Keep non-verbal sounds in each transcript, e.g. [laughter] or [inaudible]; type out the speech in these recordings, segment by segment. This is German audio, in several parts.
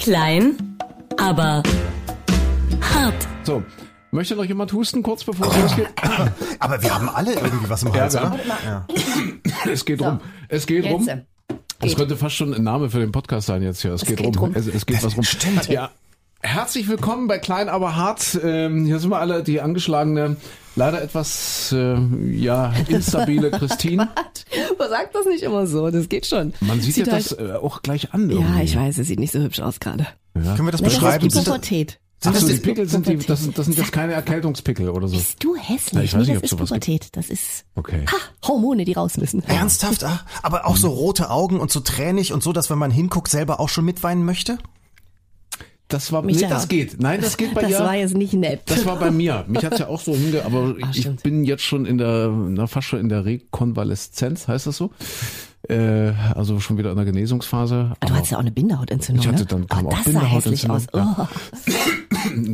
Klein, aber hart. So, möchte noch jemand husten, kurz bevor es losgeht? [coughs] Aber wir haben alle irgendwie was im Ja, Hals, wir oder? haben- [coughs] Es geht rum. Es geht Jetzt, rum. äh, Das geht. könnte fast schon ein Name für den Podcast sein jetzt hier. Es, geht, geht rum. rum. Es, es geht was rum. Stimmt. Ja. Herzlich willkommen bei Klein aber hart. Ähm, hier sind wir alle die angeschlagene, leider etwas äh, ja [laughs] instabile Christine. Man sagt das nicht immer so, das geht schon. Man sieht, ja halt, das äh, auch gleich an. Ja, irgendwie. ich weiß, es sieht nicht so hübsch aus gerade. Können wir das Nee, das beschreiben? ist die Sind das- Pubertät. Ach so, die ist Pickel sind die, Pubertät. das, sind- das sind jetzt keine Erkältungspickel oder so. Bist du hässlich? Ja, ich weiß nee, nicht, ob das ist sowas gibt. Pubertät. Das ist Okay. ha, Hormone, die raus müssen. Ernsthaft? Ah, aber auch so rote Augen und so tränig und so, dass wenn man hinguckt, selber auch schon mitweinen möchte? Das war, nee, Micha. das geht. Nein, das geht bei Das ihr. war jetzt nicht nett. Das war bei mir. Mich hat's ja auch so hinge, aber Ah, ich bin jetzt schon in der, na, fast schon in der Rekonvaleszenz, heißt das so? Äh, also schon wieder in der Genesungsphase. Ah, du hattest ja auch eine Bindehautentzündung. Ich hatte ne? dann- kam oh, auch das sah hässlich aus. Bindehautentzündung, Oh.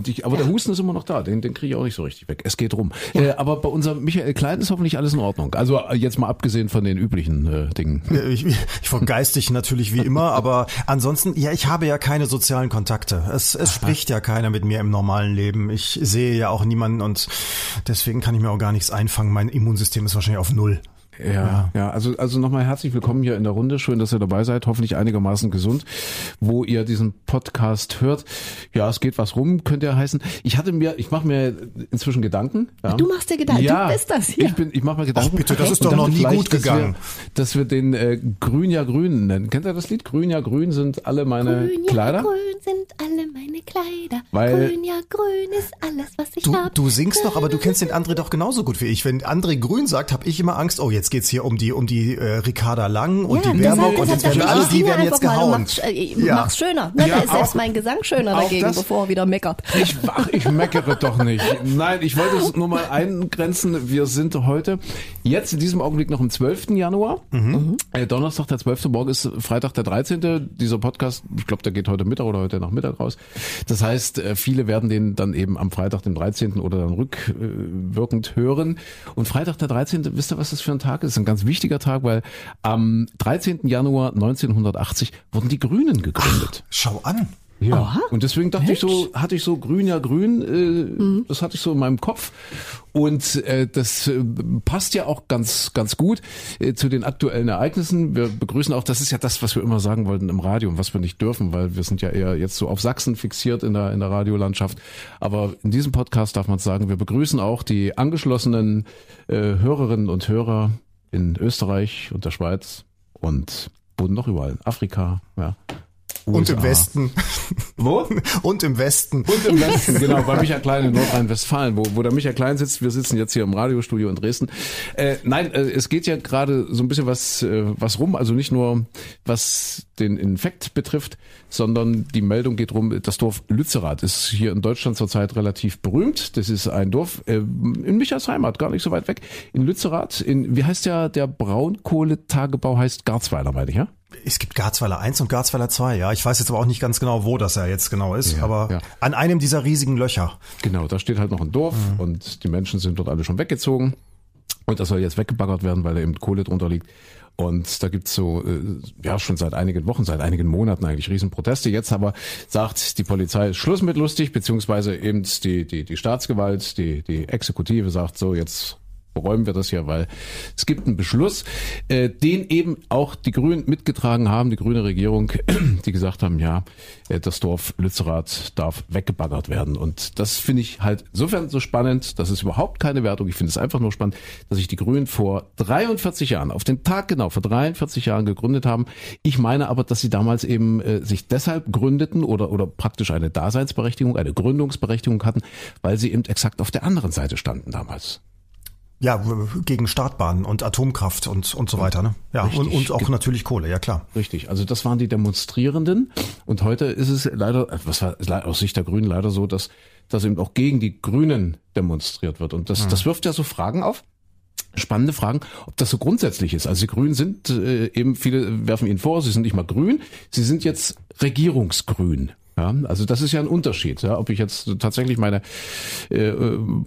Ich, aber der Husten ist immer noch da, den, den kriege ich auch nicht so richtig weg. Es geht rum. Äh, aber bei unserem Michael Klein ist hoffentlich alles in Ordnung. Also äh, jetzt mal abgesehen von den üblichen äh, Dingen. Ich, ich vergeistig natürlich wie immer, aber ansonsten, ja, ich habe ja keine sozialen Kontakte. Es, es spricht ja keiner mit mir im normalen Leben. Ich sehe ja auch niemanden und deswegen kann ich mir auch gar nichts einfangen. Mein Immunsystem ist wahrscheinlich auf Null. Ja, ja, also, also nochmal herzlich willkommen hier in der Runde. Schön, dass ihr dabei seid. Hoffentlich einigermaßen gesund, wo ihr diesen Podcast hört. Ja, es geht was rum, könnte ja heißen. Ich hatte mir, ich mache mir inzwischen Gedanken. Ja. Du machst dir Gedanken, ja, du bist das hier. Ich bin, ich mache mir Gedanken. Ach bitte, das ist doch noch nie gut dass gegangen. Wir, dass wir den äh, Grün ja Grün nennen. Kennt ihr das Lied? Grün ja Grün sind alle meine Grün, ja, Kleider. grün sind alle meine Kleider. Weil- grün, ja, grün ist alles, was ich Du, hab. du singst doch, aber du kennst den André doch genauso gut wie ich. Wenn André Grün sagt, habe ich immer Angst, oh, jetzt geht's hier um die um die äh, Ricarda Lang und die deshalb- Baerbock und jetzt werden alle, die werden jetzt mal gehauen. Mach's, äh, Ja. mach's schöner. Ne? Ja, da ist selbst auch- mein Gesang schöner dagegen, das- bevor er wieder meckert. Ich, ach, ich meckere doch nicht. Nein, ich wollte es nur mal eingrenzen. Wir sind heute, jetzt in diesem Augenblick noch am 12. Januar. Äh, Donnerstag, der 12. Morgen ist Freitag, der 13. Dieser Podcast, ich glaube, der geht heute Mittag oder heute Nachmittag raus. Das heißt, äh, viele werden den dann eben am Freitag, dem 13. oder dann rückwirkend hören. Und Freitag, der 13., wisst ihr, was das für ein Tag ist? Das ist ein ganz wichtiger Tag, weil am 13. Januar 1980 wurden die Grünen gegründet. Schau an. Ja. Aha. Und deswegen dachte ich so, hatte ich so grün ja grün, äh, das hatte ich so in meinem Kopf. Und äh, das äh, passt ja auch ganz, ganz gut äh, zu den aktuellen Ereignissen. Wir begrüßen auch, das ist ja das, was wir immer sagen wollten im Radio und was wir nicht dürfen, weil wir sind ja eher jetzt so auf Sachsen fixiert in der, in der Radiolandschaft. Aber in diesem Podcast darf man sagen, wir begrüßen auch die angeschlossenen äh, Hörerinnen und Hörer in Österreich und der Schweiz und wurden noch überall. Afrika, ja. Und im USA. Westen. Wo? [laughs] Und im Westen. Und im Westen, [laughs] genau, bei Michael Klein in Nordrhein-Westfalen, wo, wo der Michael Klein sitzt. Wir sitzen jetzt hier im Radiostudio in Dresden. Äh, nein, äh, es geht ja gerade so ein bisschen was, äh, was rum, also nicht nur was den Infekt betrifft, sondern die Meldung geht rum, das Dorf Lützerath ist hier in Deutschland zurzeit relativ berühmt. Das ist ein Dorf äh, in Michaels Heimat, gar nicht so weit weg. In Lützerath, in, wie heißt der, der Braunkohletagebau heißt Garzweiler, meine ich, ja? Es gibt Garzweiler 1 und Garzweiler 2, ja. Ich weiß jetzt aber auch nicht ganz genau, wo das ja jetzt genau ist, Ja, aber ja. an einem dieser riesigen Löcher. Genau, da steht halt noch ein Dorf und die Menschen sind dort alle schon weggezogen. Und das soll jetzt weggebaggert werden, weil da eben Kohle drunter liegt. Und da gibt's so, äh, ja, schon seit einigen Wochen, seit einigen Monaten eigentlich Riesenproteste. Jetzt aber sagt die Polizei, Schluss mit lustig, beziehungsweise eben die, die, die Staatsgewalt, die, die Exekutive sagt so, jetzt beräumen wir das hier, weil es gibt einen Beschluss, äh, den eben auch die Grünen mitgetragen haben, die grüne Regierung, [clears throat] die gesagt haben, ja, äh, das Dorf Lützerath darf weggebaggert werden. Und das finde ich halt insofern so spannend, das ist überhaupt keine Wertung, ich finde es einfach nur spannend, dass sich die Grünen vor 43 Jahren, auf den Tag genau, vor 43 Jahren gegründet haben. Ich meine aber, dass sie damals eben äh, sich deshalb gründeten oder, oder praktisch eine Daseinsberechtigung, eine Gründungsberechtigung hatten, weil sie eben exakt auf der anderen Seite standen damals. Ja, gegen Startbahnen und Atomkraft und, und so weiter, ne? Ja, Richtig. und, und auch natürlich Kohle, ja klar. Richtig, also das waren die Demonstrierenden und heute ist es leider, äh, was war aus Sicht der Grünen leider so, dass, dass eben auch gegen die Grünen demonstriert wird und das, das wirft ja so Fragen auf. Spannende Fragen, ob das so grundsätzlich ist. Also die Grünen sind äh, eben, viele werfen ihnen vor, sie sind nicht mal grün, sie sind jetzt regierungsgrün. Ja, also das ist ja ein Unterschied, ja, ob ich jetzt tatsächlich meine äh,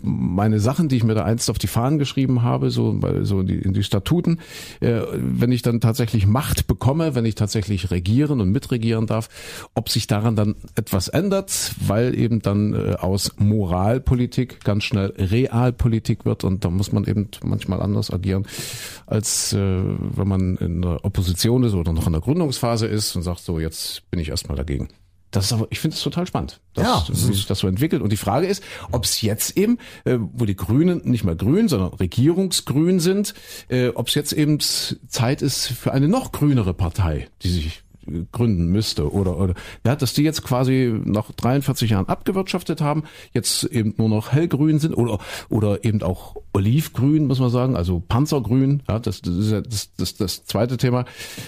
meine Sachen, die ich mir da einst auf die Fahnen geschrieben habe, so so in die, in die Statuten, äh, wenn ich dann tatsächlich Macht bekomme, wenn ich tatsächlich regieren und mitregieren darf, ob sich daran dann etwas ändert, weil eben dann äh, aus Moralpolitik ganz schnell Realpolitik wird und da muss man eben manchmal anders agieren, als äh, wenn man in der Opposition ist oder noch in der Gründungsphase ist und sagt so, jetzt bin ich erstmal dagegen. Das ist aber, ich finde es total spannend, dass, Ja, wie sich das so entwickelt. Und die Frage ist, ob es jetzt eben, äh, wo die Grünen nicht mehr grün, sondern regierungsgrün sind, äh, ob es jetzt eben Zeit ist für eine noch grünere Partei, die sich gründen müsste oder oder ja, dass die jetzt quasi nach 43 Jahren abgewirtschaftet haben, jetzt eben nur noch hellgrün sind oder oder eben auch olivgrün, muss man sagen, also Panzergrün, ja, das, das ist ja das, das, das zweite Thema,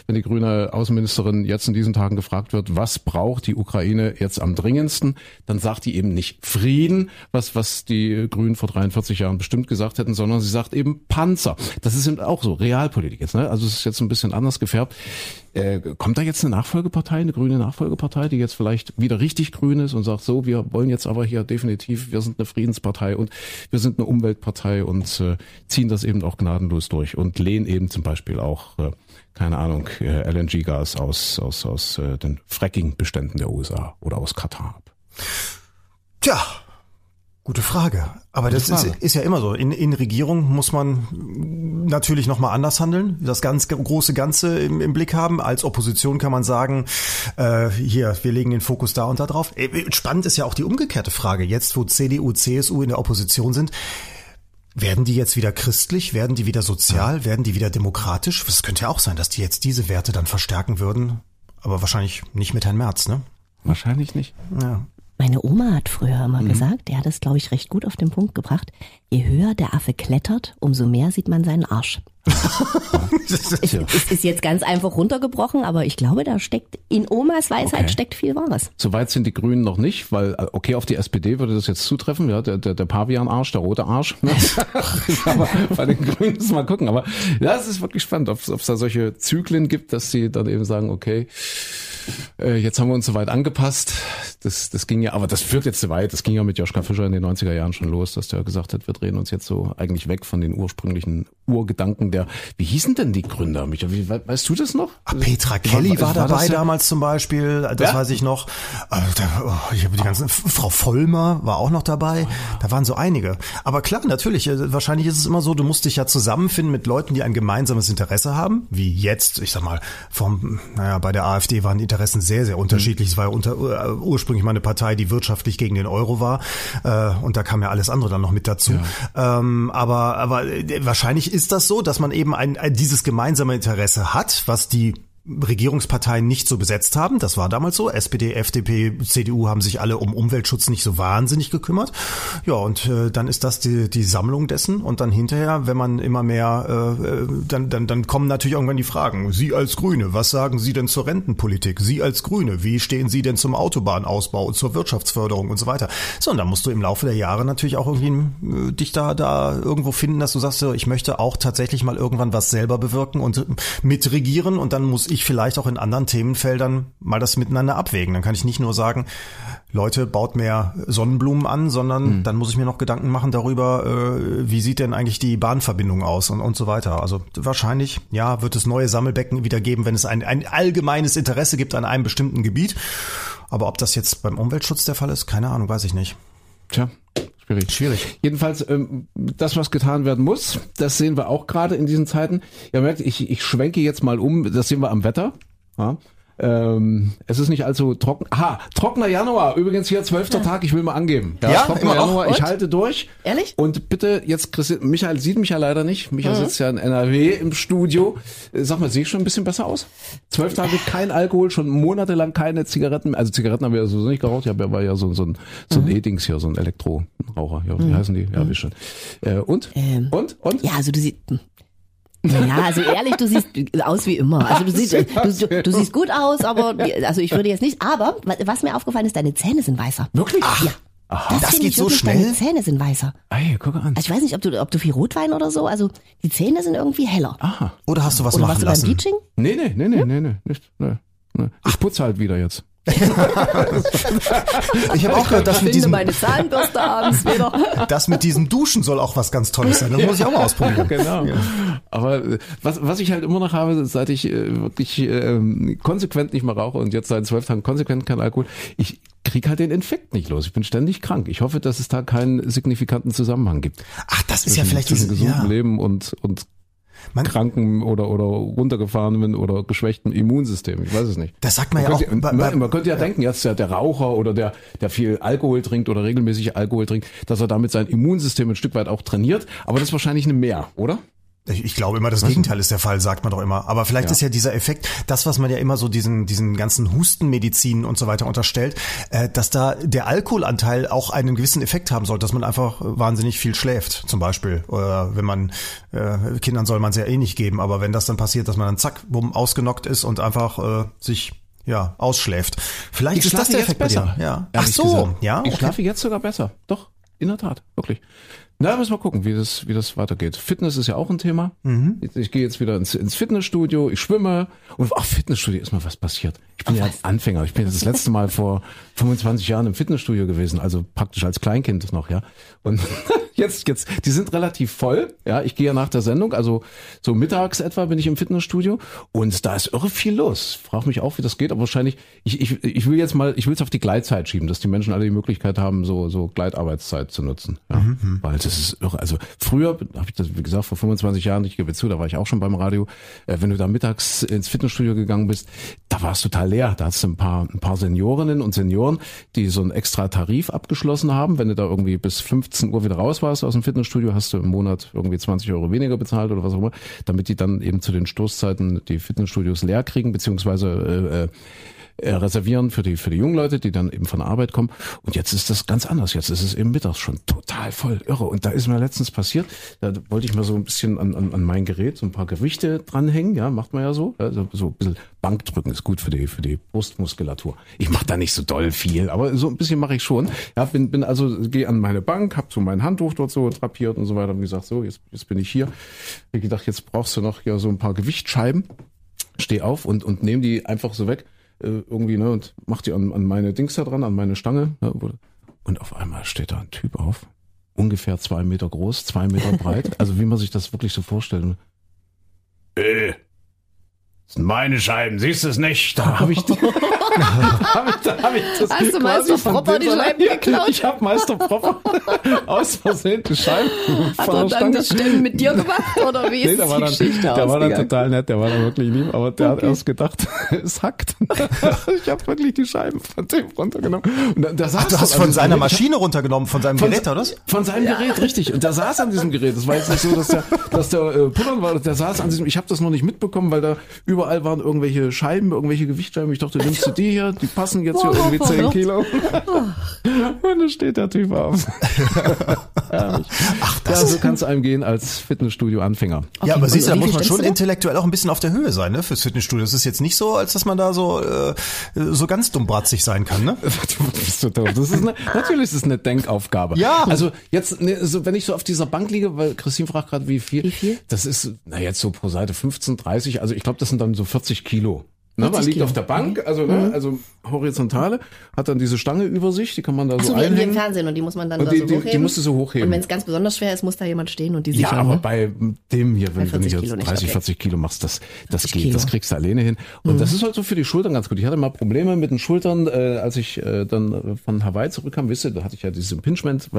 wenn die grüne Außenministerin jetzt in diesen Tagen gefragt wird, was braucht die Ukraine jetzt am dringendsten, dann sagt die eben nicht Frieden, was was die Grünen vor 43 Jahren bestimmt gesagt hätten, sondern sie sagt eben Panzer. Das ist eben auch so Realpolitik jetzt, ne? Also es ist jetzt ein bisschen anders gefärbt. Äh, kommt da jetzt eine Nachfolgepartei, eine grüne Nachfolgepartei, die jetzt vielleicht wieder richtig grün ist und sagt, so, wir wollen jetzt aber hier definitiv, wir sind eine Friedenspartei und wir sind eine Umweltpartei und äh, ziehen das eben auch gnadenlos durch und lehnen eben zum Beispiel auch, äh, keine Ahnung, äh, LNG-Gas aus, aus, aus äh, den Fracking-Beständen der USA oder aus Katar ab. Tja, gute Frage. Aber das Frage. Ist, ist ja immer so. In, in Regierung muss man natürlich nochmal anders handeln, das ganz große Ganze im, im Blick haben. Als Opposition kann man sagen, äh, hier, wir legen den Fokus da und da drauf. Äh, Spannend ist ja auch die umgekehrte Frage. Jetzt, wo CDU, CSU in der Opposition sind, werden die jetzt wieder christlich? Werden die wieder sozial? Werden die wieder demokratisch? Es könnte ja auch sein, dass die jetzt diese Werte dann verstärken würden. Aber wahrscheinlich nicht mit Herrn Merz, ne? Wahrscheinlich nicht. Ja. Meine Oma hat früher immer gesagt, der hat es, glaube ich, recht gut auf den Punkt gebracht, je höher der Affe klettert, umso mehr sieht man seinen Arsch. [laughs] Es, es ist jetzt ganz einfach runtergebrochen, aber ich glaube, da steckt, in Omas Weisheit Okay. steckt viel Wahres. Soweit sind die Grünen noch nicht, weil, okay, auf die SPD würde das jetzt zutreffen, ja, der, der, der Pavian-Arsch, der rote Arsch. [laughs] [laughs] Aber bei den Grünen müssen wir mal gucken. Aber ja, es ist wirklich spannend, ob es da solche Zyklen gibt, dass sie dann eben sagen, okay, äh, jetzt haben wir uns soweit angepasst. Das, das ging ja, aber das führt jetzt zu weit. Das ging ja mit Joschka Fischer in den 90er Jahren schon los, dass der gesagt hat, wir drehen uns jetzt so eigentlich weg von den ursprünglichen Urgedanken der, wie hießen denn die Gründer, Micha? Wie, we- weißt du das noch? Ah, Petra Kelly war, dabei das ja- damals zum Beispiel, das Ja? weiß ich noch. Äh, oh, ich habe die ganzen Frau Vollmer war auch noch dabei. Da waren so einige. Aber klar, natürlich, äh, wahrscheinlich ist es immer so, du musst dich ja zusammenfinden mit Leuten, die ein gemeinsames Interesse haben, wie jetzt, ich sag mal, vom naja, bei der AfD waren die Interessen sehr sehr unterschiedlich. Es war ja unter, äh, ursprünglich mal eine Partei, die wirtschaftlich gegen den Euro war äh, und da kam ja alles andere dann noch mit dazu. Ähm, aber aber äh, wahrscheinlich ist das so, dass man eben ein, ein dieses gemeinsame Interesse hat, was die Regierungsparteien nicht so besetzt haben. Das war damals so. SPD, FDP, CDU haben sich alle um Umweltschutz nicht so wahnsinnig gekümmert. Ja, und äh, dann ist das die, die Sammlung dessen. Und dann hinterher, wenn man immer mehr, äh, äh, dann, dann, dann kommen natürlich irgendwann die Fragen. Sie als Grüne, was sagen Sie denn zur Rentenpolitik? Sie als Grüne, wie stehen Sie denn zum Autobahnausbau und zur Wirtschaftsförderung und so weiter? So, und dann musst du im Laufe der Jahre natürlich auch irgendwie äh, dich da, da irgendwo finden, dass du sagst, ich möchte auch tatsächlich mal irgendwann was selber bewirken und mitregieren und dann muss ich vielleicht auch in anderen Themenfeldern mal das miteinander abwägen. Dann kann ich nicht nur sagen, Leute, baut mehr Sonnenblumen an, sondern dann muss ich mir noch Gedanken machen darüber, äh, wie sieht denn eigentlich die Bahnverbindung aus und, und so weiter. Also wahrscheinlich, ja, wird es neue Sammelbecken wieder geben, wenn es ein, ein allgemeines Interesse gibt an einem bestimmten Gebiet. Aber ob das jetzt beim Umweltschutz der Fall ist, keine Ahnung, weiß ich nicht. Tja, schwierig. Schwierig. Jedenfalls, ähm, das, was getan werden muss, das sehen wir auch gerade in diesen Zeiten. Ihr merkt, ich, ich schwenke jetzt mal um, das sehen wir am Wetter. Ja. Ähm, es ist nicht allzu trocken. Aha, trockener Januar. Übrigens hier zwölfter Tag, ich will mal angeben. Ja, trockener immer noch? Januar. Ich halte durch. Ehrlich? Und bitte jetzt, Christi Michael sieht mich ja leider nicht. Michael sitzt ja in NRW im Studio. Äh, Sag mal, sehe ich schon ein bisschen besser aus? Zwölf Tage kein Alkohol, schon monatelang keine Zigaretten. Also Zigaretten haben wir ja sowieso nicht geraucht. Ich habe ja, war ja so, so ein, so ein E-Dings hier, so ein Elektroraucher. Ja, wie heißen die? Ja, wie schon. Äh, und? Ähm, und? Und? Ja, also du siehst. Ja, also ehrlich, du siehst aus wie immer. Also du siehst, du, du, du siehst gut aus, aber also ich würde jetzt nicht. Aber was mir aufgefallen ist, deine Zähne sind weißer. Wirklich? Ja. Das, das finde geht ich so schnell? Deine Zähne sind weißer. Ey, guck an. Also ich weiß nicht, ob du, ob du viel Rotwein oder so. Also die Zähne sind irgendwie heller. Aha. Oder hast du was oder machen warst du beim lassen? Bleaching? Nee, nee, nee, nee, nee, nee, nicht, nee, nee. Ich putze halt wieder jetzt. [laughs] Ich habe auch gehört, dass mit, Finde diesem, meine Zahnbürste abends [laughs] wieder. das mit diesem Duschen soll auch was ganz Tolles sein. Das muss ich auch mal ausprobieren. [laughs] Genau. Aber äh, was, was ich halt immer noch habe, seit ich äh, wirklich ähm, konsequent nicht mehr rauche und jetzt seit zwölf Tagen konsequent kein Alkohol, ich krieg halt den Infekt nicht los. Ich bin ständig krank. Ich hoffe, dass es da keinen signifikanten Zusammenhang gibt. Ach, das ist ja vielleicht zwischen gesundem ja. Leben und, und Man- kranken oder, oder runtergefahrenen oder geschwächten Immunsystem. Ich weiß es nicht. Das sagt man ja Man auch. könnte, bei- man, man könnte ja, denken, jetzt der, der Raucher oder der, der viel Alkohol trinkt oder regelmäßig Alkohol trinkt, dass er damit sein Immunsystem ein Stück weit auch trainiert. Aber das ist wahrscheinlich eine Mehr, oder? Ich ich glaube immer, das Gegenteil ist der Fall, sagt man doch immer. Aber vielleicht Ja. ist ja dieser Effekt, das, was man ja immer so diesen, diesen ganzen Hustenmedizin und so weiter unterstellt, äh, dass da der Alkoholanteil auch einen gewissen Effekt haben soll, dass man einfach wahnsinnig viel schläft, zum Beispiel. Oder wenn man, äh, Kindern soll man es ja eh nicht geben, aber wenn das dann passiert, dass man dann zack, bumm, ausgenockt ist und einfach äh, sich ja, ausschläft. Vielleicht ist das der Effekt bei dir. Ja. Ach so, gesagt. ja. Ich okay. schlafe jetzt sogar besser. Doch, in der Tat, wirklich. Na, müssen wir gucken, wie das, wie das weitergeht. Fitness ist ja auch ein Thema. Mhm. Ich, ich gehe jetzt wieder ins, ins Fitnessstudio, ich schwimme und ach, Fitnessstudio ist mal was passiert. Ich bin ja Anfänger. Ich bin das letzte Mal vor 25 Jahren im Fitnessstudio gewesen, also praktisch als Kleinkind noch, ja. Und [laughs] jetzt, jetzt, die sind relativ voll. Ja, ich gehe ja nach der Sendung, also so mittags etwa bin ich im Fitnessstudio und da ist irre viel los. Frag mich auch, wie das geht, aber wahrscheinlich, ich, ich, ich will jetzt mal, ich will es auf die Gleitzeit schieben, dass die Menschen alle die Möglichkeit haben, so, so Gleitarbeitszeit zu nutzen. Ja, weil das ist irre. Also früher, habe ich das, wie gesagt, vor 25 Jahren, ich gebe zu, da war ich auch schon beim Radio, äh, wenn du da mittags ins Fitnessstudio gegangen bist, da war es total leer. Da hast du ein paar, ein paar Seniorinnen und Senioren, die so einen extra Tarif abgeschlossen haben. Wenn du da irgendwie bis 15 Uhr wieder raus warst aus dem Fitnessstudio, hast du im Monat irgendwie 20 Euro weniger bezahlt oder was auch immer, damit die dann eben zu den Stoßzeiten die Fitnessstudios leer kriegen, beziehungsweise äh, äh, reservieren für die für die jungen Leute, die dann eben von der Arbeit kommen. Und jetzt ist das ganz anders. Jetzt ist es eben mittags schon total voll irre. Und da ist mir letztens passiert, da wollte ich mal so ein bisschen an, an, an mein Gerät so ein paar Gewichte dranhängen. Ja, macht man ja so. Also so ein bisschen Bankdrücken ist gut für die für die Brustmuskulatur. Ich mache da nicht so doll viel, aber so ein bisschen mache ich schon. Ja, bin bin also gehe an meine Bank, habe so mein Handtuch dort so drapiert und so weiter. Und gesagt, so jetzt jetzt bin ich hier. Ich gedacht, jetzt brauchst du noch ja so ein paar Gewichtsscheiben steh auf und, und nehme die einfach so weg, äh, irgendwie, ne, und mach die an, an meine Dings da dran, an meine Stange. Ne, und auf einmal steht da ein Typ auf, ungefähr zwei Meter groß, zwei Meter breit, [laughs] also wie man sich das wirklich so vorstellt. Äh, das sind meine Scheiben, siehst du es nicht? Da habe ich, die- [laughs] da hab ich, da hab ich das Hast du Meister von Propper die Scheiben geklaut? Ich habe Meister Propper [laughs] aus Versehen die Scheiben Hat von er dann die Stimmen mit dir gemacht oder wie ist Nee, der war, die dann, Geschichte der war dann total nett, der war dann wirklich lieb, aber der hat erst gedacht, [laughs] es hackt. ich habe wirklich die Scheiben von dem runtergenommen. Und da, da saß Du er hast von diesem seiner Gerät. Maschine runtergenommen, von seinem Von, Gerät, oder? von seinem Gerät, richtig. Und der saß an diesem Gerät. Das war jetzt nicht so, dass der, dass der äh, pullern war. Der saß an diesem. Ich habe das noch nicht mitbekommen, weil da überall waren irgendwelche Scheiben, irgendwelche Gewichtscheiben. Ich dachte, nimmst du die hier? Die passen jetzt hier irgendwie 10 Kilo. Und da steht der Typ auf. Ach, das ja, so kann es einem gehen als Fitnessstudio-Anfänger. Ja, aber siehst du, da muss man schon intellektuell auch ein bisschen auf der Höhe sein, ne, fürs Fitnessstudio. Das ist jetzt nicht so, als dass man da so, äh, so ganz dummbratzig sein kann, ne? [laughs] Du bist so doof. Das ist eine, natürlich ist es eine Denkaufgabe. Ja. Also jetzt, ne, so, wenn ich so auf dieser Bank liege, weil Christine fragt gerade, wie viel. Wie viel? Das ist, na jetzt so pro Seite 15, 30. Also ich glaube, das sind dann so 40 Kilo. Ne, man 40 liegt Kilo. auf der Bank, also, ne, also horizontale, hat dann diese Stange über sich, die kann man da so So im einhängen. Fernsehen und die muss man dann Und da die- so die- die hochheben. musst du so hochheben. Und wenn es ganz besonders schwer ist, muss da jemand stehen und die Ja, sichern. aber ne? bei dem hier, wenn, wenn 40 ich jetzt Kilo nicht, 30, okay. 40 Kilo machst, das, das 40 geht, Kilo. das kriegst du alleine hin. Und das ist halt so für die Schultern ganz gut. Ich hatte mal Probleme mit den Schultern, äh, als ich äh, dann äh, von Hawaii zurückkam, wisst ihr, da hatte ich ja dieses Impingement,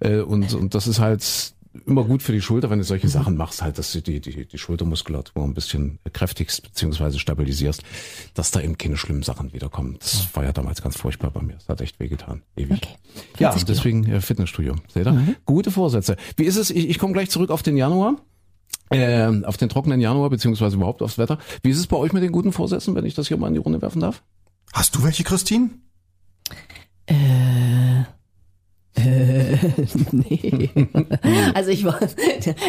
äh, und, und das ist halt immer gut für die Schulter, wenn du solche Sachen machst, halt, dass du die, die, die Schultermuskulatur ein bisschen kräftigst beziehungsweise stabilisierst, dass da eben keine schlimmen Sachen wiederkommen. Das war ja damals ganz furchtbar bei mir. Das hat echt wehgetan. Ewig. Okay. Ja, 40 Kilo. deswegen äh, Fitnessstudio. Seht ihr? Gute Vorsätze. Wie ist es? Ich, ich komme gleich zurück auf den Januar. Äh, auf den trockenen Januar, beziehungsweise überhaupt aufs Wetter. Wie ist es bei euch mit den guten Vorsätzen, wenn ich das hier mal in die Runde werfen darf? Hast du welche, Christine? Äh, äh, [laughs] nee. also ich war,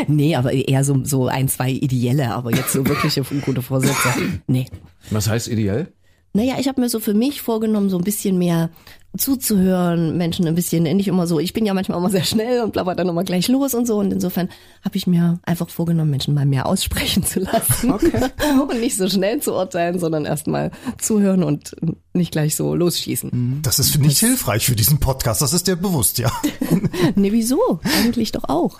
nee, aber eher so, so ein, zwei ideelle, aber jetzt so wirkliche gute Vorsätze. Nee. Was heißt ideell? Naja, ich habe mir so für mich vorgenommen, so ein bisschen mehr zuzuhören, Menschen ein bisschen, nicht immer so, ich bin ja manchmal immer sehr schnell und blabber dann immer gleich los und so und insofern habe ich mir einfach vorgenommen, Menschen mal mehr aussprechen zu lassen okay. [laughs] und nicht so schnell zu urteilen, sondern erstmal zuhören und nicht gleich so losschießen. Das ist nicht das hilfreich für diesen Podcast, das ist dir bewusst, ja. [laughs] nee, wieso? Eigentlich doch auch.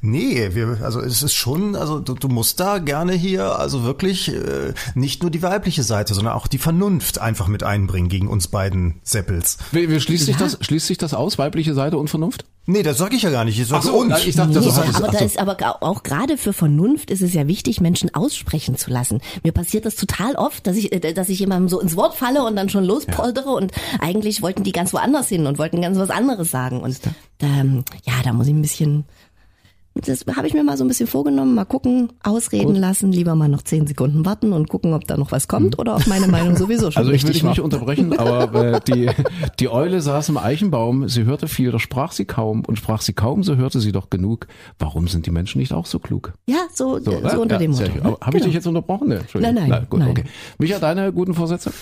Nee, wir, also es ist schon, also du, du musst da gerne hier, also wirklich äh, nicht nur die weibliche Seite, sondern auch die Vernunft einfach mit einbringen gegen uns beiden Seppels. Wie, wie schließt, ja. sich das, schließt sich das aus, weibliche Seite und Vernunft? Nee, das sage ich ja gar nicht. Ich sage so, und. Ich dachte, nee, das aber, aber da ist aber auch gerade für Vernunft ist es ja wichtig, Menschen aussprechen zu lassen. Mir passiert das total oft, dass ich, äh, dass ich jemandem so ins Wort falle und dann schon lospoltere ja. und eigentlich wollten die ganz woanders hin und wollten ganz was anderes sagen. Und ähm, ja, da muss ich ein bisschen das habe ich mir mal so ein bisschen vorgenommen, mal gucken, ausreden Gut. lassen, lieber mal noch zehn Sekunden warten und gucken, ob da noch was kommt oder ob meine Meinung sowieso schon Also ich will dich nicht unterbrechen, [laughs] aber äh, die, die Eule saß im Eichenbaum, sie hörte viel, doch sprach sie kaum und sprach sie kaum, so hörte sie doch genug. Warum sind die Menschen nicht auch so klug? Ja, so, so, so unter ja, dem Motto. Ne? Habe genau. ich dich jetzt unterbrochen? Ne? Nein, nein, nein, gut, nein. Okay. Micha, deine guten Vorsätze?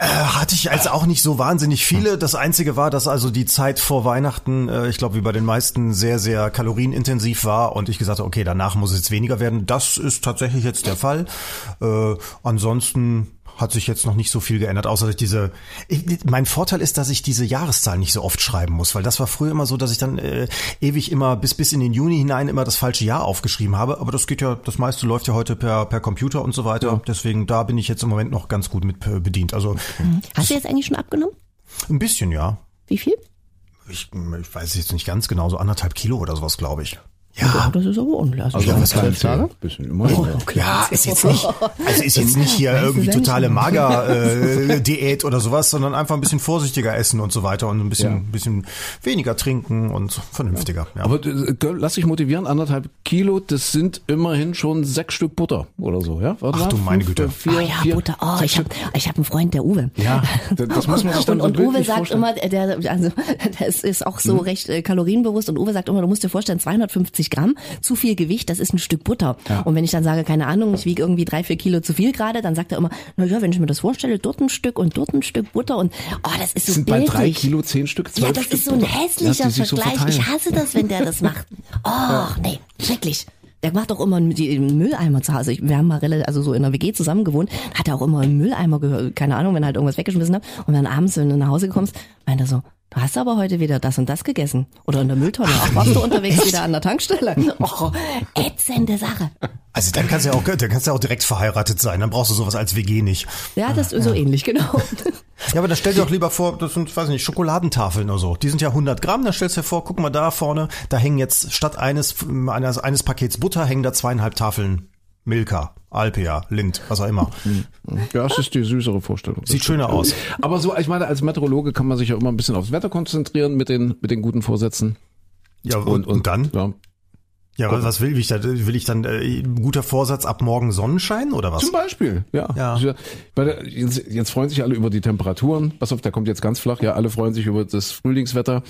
Äh, hatte ich als auch nicht so wahnsinnig viele. Das Einzige war, dass also die Zeit vor Weihnachten, äh, ich glaube, wie bei den meisten, sehr, sehr kalorienintensiv war und ich gesagt habe, okay, danach muss es jetzt weniger werden. Das ist tatsächlich jetzt der Fall. Äh, ansonsten hat sich jetzt noch nicht so viel geändert, außer dass ich diese. Ich, mein Vorteil ist, dass ich diese Jahreszahl nicht so oft schreiben muss, weil das war früher immer so, dass ich dann äh, ewig immer bis bis in den Juni hinein immer das falsche Jahr aufgeschrieben habe. Aber das geht ja, das meiste läuft ja heute per per Computer und so weiter. Ja. Deswegen da bin ich jetzt im Moment noch ganz gut mit äh, bedient. Also mhm. hast du jetzt eigentlich schon abgenommen? Ein bisschen, ja. Wie viel? Ich, ich weiß jetzt nicht ganz genau, so anderthalb Kilo oder sowas, glaube ich. Ja, das ist aber ordentlich. Also, also was zwölf Tage? Bisschen immer. Oh, okay. Ja, ist jetzt nicht, also ist jetzt nicht hier irgendwie totale Mager-Diät [laughs] äh, oder sowas, sondern einfach ein bisschen vorsichtiger essen und so weiter und ein bisschen, ja. bisschen weniger trinken und vernünftiger. Ja. Aber äh, lass dich motivieren, anderthalb Kilo, das sind immerhin schon sechs Stück Butter oder so, ja? Warte Ach mal, du meine fünf, Güte. Vier, oh ja, vier, Butter. Oh, ich habe ich hab einen Freund, der Uwe. Ja, das muss man sich dann Und, so und Uwe sagt vorstellen. immer, der, also, [laughs] der ist, ist auch so hm. recht äh, kalorienbewusst und Uwe sagt immer, du musst dir vorstellen, 250 Gramm, zu viel Gewicht, das ist ein Stück Butter. Ja. Und wenn ich dann sage, keine Ahnung, ich wiege irgendwie drei, vier Kilo zu viel gerade, dann sagt er immer, na ja, wenn ich mir das vorstelle, dort ein Stück und dort ein Stück Butter und oh, das ist so sind bildlich. bei drei Kilo zehn Stück, zwölf Ja, das Stück ist so ein hässlicher Vergleich. So ich hasse das, wenn der das macht. Oh, [laughs] ja. nee, schrecklich. Der macht auch immer einen Mülleimer zu Hause. Wir haben mal also so in der WG zusammen gewohnt, hat er auch immer einen Mülleimer gehört, keine Ahnung, wenn er halt irgendwas weggeschmissen hat. Und wenn du abends, wenn du nach Hause kommst, meint er so, Du hast aber heute wieder das und das gegessen. Oder in der Mülltonne. Ach, warst du unterwegs wieder an der Tankstelle? Oh, ätzende Sache. Also dann kannst du ja auch, dann kannst du ja auch direkt verheiratet sein. Dann brauchst du sowas als WG nicht. Ja, das ist so ähnlich, genau. [laughs] Ja, aber da stell dir doch lieber vor, das sind, weiß ich nicht, Schokoladentafeln oder so. Die sind ja 100 Gramm. Da stellst du dir vor, guck mal da vorne, da hängen jetzt statt eines, eines, eines Pakets Butter hängen da zweieinhalb Tafeln Milka, Alpea, Lind, was auch immer. [laughs] Ja, das ist die süßere Vorstellung. Sieht schöner aus. Aber so, ich meine, als Meteorologe kann man sich ja immer ein bisschen aufs Wetter konzentrieren mit den, mit den guten Vorsätzen. Ja, und, und, und dann? Ja, ja, aber was will ich da? Will ich dann äh, guter Vorsatz ab morgen Sonnenschein oder was? Zum Beispiel, ja. ja. Jetzt, jetzt freuen sich alle über die Temperaturen. Pass auf, der kommt jetzt ganz flach. Ja, alle freuen sich über das Frühlingswetter.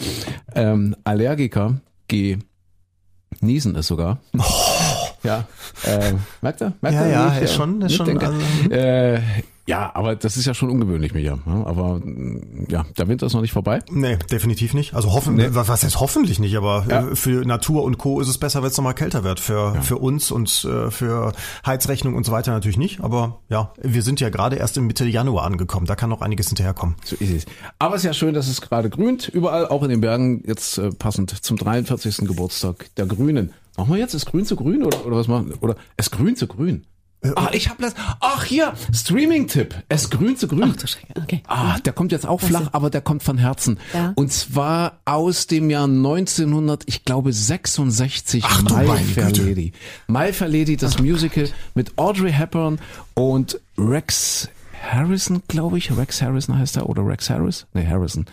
Ähm, Allergiker genießen es sogar. Oh. [laughs] Ja, äh, merkt er? Merkt ja, er, ja, ist schon, ist schon. Also, äh, ja, aber das ist ja schon ungewöhnlich, Micha. Aber ja, der Winter ist noch nicht vorbei. Nee, definitiv nicht. Also hoffen, nee. was heißt hoffentlich nicht, aber ja. Äh, für Natur und Co. ist es besser, wenn es nochmal kälter wird. Für, ja. für uns und äh, für Heizrechnung und so weiter natürlich nicht. Aber ja, wir sind ja gerade erst im Mitte Januar angekommen. Da kann noch einiges hinterherkommen. So ist es. Aber es ist ja schön, dass es gerade grünt. Überall, auch in den Bergen, jetzt äh, passend zum 43. Geburtstag der Grünen. Machen wir jetzt? Ist grün zu grün oder, oder was machen? Oder es grün zu grün? Äh, ah, ich habe das. Ach hier, Streaming-Tipp. Es grün zu grün. Ach du Schreck. Okay. Ah, der kommt jetzt auch flach, aber der kommt von Herzen. Ja. Und zwar aus dem Jahr 1900, ich glaube 66. Ach, My Fair Güte. Lady. My Fair Lady, das Musical mit Audrey Hepburn und Rex Harrison, glaube ich. Rex Harrison heißt er oder Rex Harris? Nee, Harrison.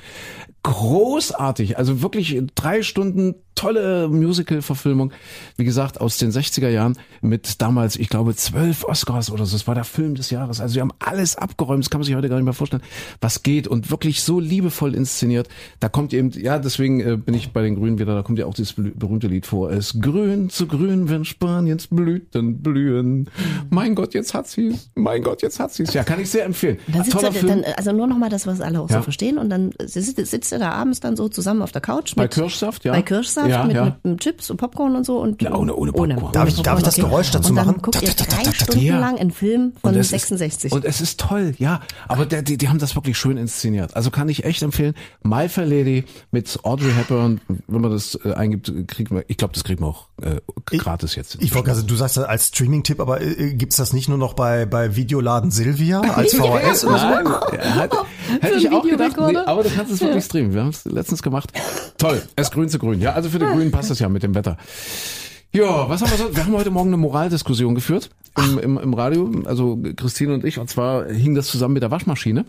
Großartig. Also wirklich drei Stunden tolle Musical-Verfilmung, wie gesagt, aus den 60er Jahren mit damals, ich glaube, zwölf Oscars oder so. Das war der Film des Jahres. Also wir haben alles abgeräumt, das kann man sich heute gar nicht mehr vorstellen, was geht und wirklich so liebevoll inszeniert. Da kommt eben, ja, deswegen äh, bin ich bei den Grünen wieder, da kommt ja auch dieses berühmte Lied vor. Es ist grün zu grün, wenn Spaniens Blüten blühen. Mein Gott, jetzt hat sie's. Mein Gott, jetzt hat sie's. Ja, kann ich sehr empfehlen. Dann sitzt er, Film. dann, also nur noch mal das, was alle auch Ja. so verstehen. Und dann sitzt, sitzt er da abends dann so zusammen auf der Couch. Bei mit, Kirschsaft, ja. Bei Kirschsaft Ja, mit, ja. mit, mit Chips und Popcorn und so. Und Ja, ohne- ohne Popcorn. Darf ich- darf ich das Geräusch dazu und dann machen? guckt ihr Ta- ta- ta- drei ta- ta- Stunden Ja. lang einen Film von Und es 66. Ist, und es ist toll, ja. Aber der, die, die haben das wirklich schön inszeniert. Also kann ich echt empfehlen. My Fair Lady mit Audrey Hepburn. Wenn man das äh, eingibt, kriegt man, ich glaube, das kriegt man auch äh, gratis jetzt. Ich wollte also du sagst das als Streaming-Tipp, aber äh, gibt's das nicht nur noch bei, bei Videoladen Silvia als [laughs] VHS oder so? [laughs] Nein, hat, hätte ich ein auch gedacht. Nee, aber du kannst es wirklich streamen. Wir haben es letztens gemacht. Toll. Es grün zu grün. Ja, also für die Grünen passt das ja mit dem Wetter. Ja, was haben wir so? Wir haben heute Morgen eine Moraldiskussion geführt im, im, im Radio, also Christine und ich. Und zwar hing das zusammen mit der Waschmaschine.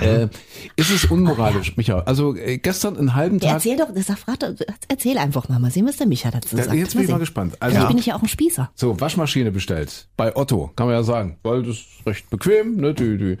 Äh, ist es unmoralisch, Micha? Also äh, gestern einen halben Ja, Tag. erzähl doch, sag, frag doch, erzähl einfach mal, mal sehen, was der Micha dazu Ja, sagt. jetzt bin ich mal gespannt. Also Also, bin ich ja auch ein Spießer. So, Waschmaschine bestellt. Bei Otto, kann man ja sagen. Weil das ist recht bequem, ne? Die, die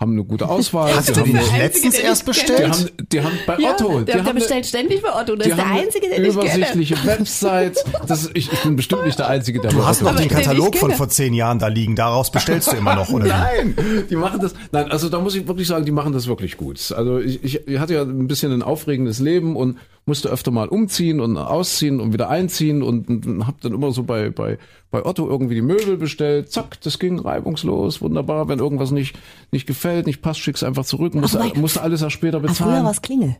haben eine gute Auswahl. Hast die du haben die eine- nicht letztens den erst kenne. die bestellt? haben, die haben bei Ja, Otto, die der, der haben bestellt ständig bei Otto. Das die ist der haben Einzige, eine den ich kenne. übersichtliche Website. Das ist, ich, ich bin bestimmt nicht der Einzige, der Du bei hast Otto noch den Katalog von vor zehn Jahren da liegen. Daraus [laughs] bestellst du immer noch, oder? Nein, die machen das. Nein, also da muss ich wirklich sagen, die machen das wirklich gut. Also ich, ich hatte ja ein bisschen ein aufregendes Leben und musste öfter mal umziehen und ausziehen und wieder einziehen und, und habe dann immer so bei bei bei Otto irgendwie die Möbel bestellt. Zack, das ging reibungslos, wunderbar. Wenn irgendwas nicht nicht gefällt, nicht passt, schick's einfach zurück. Musste, musste alles erst später Ah, früher bezahlen. war es Klingel.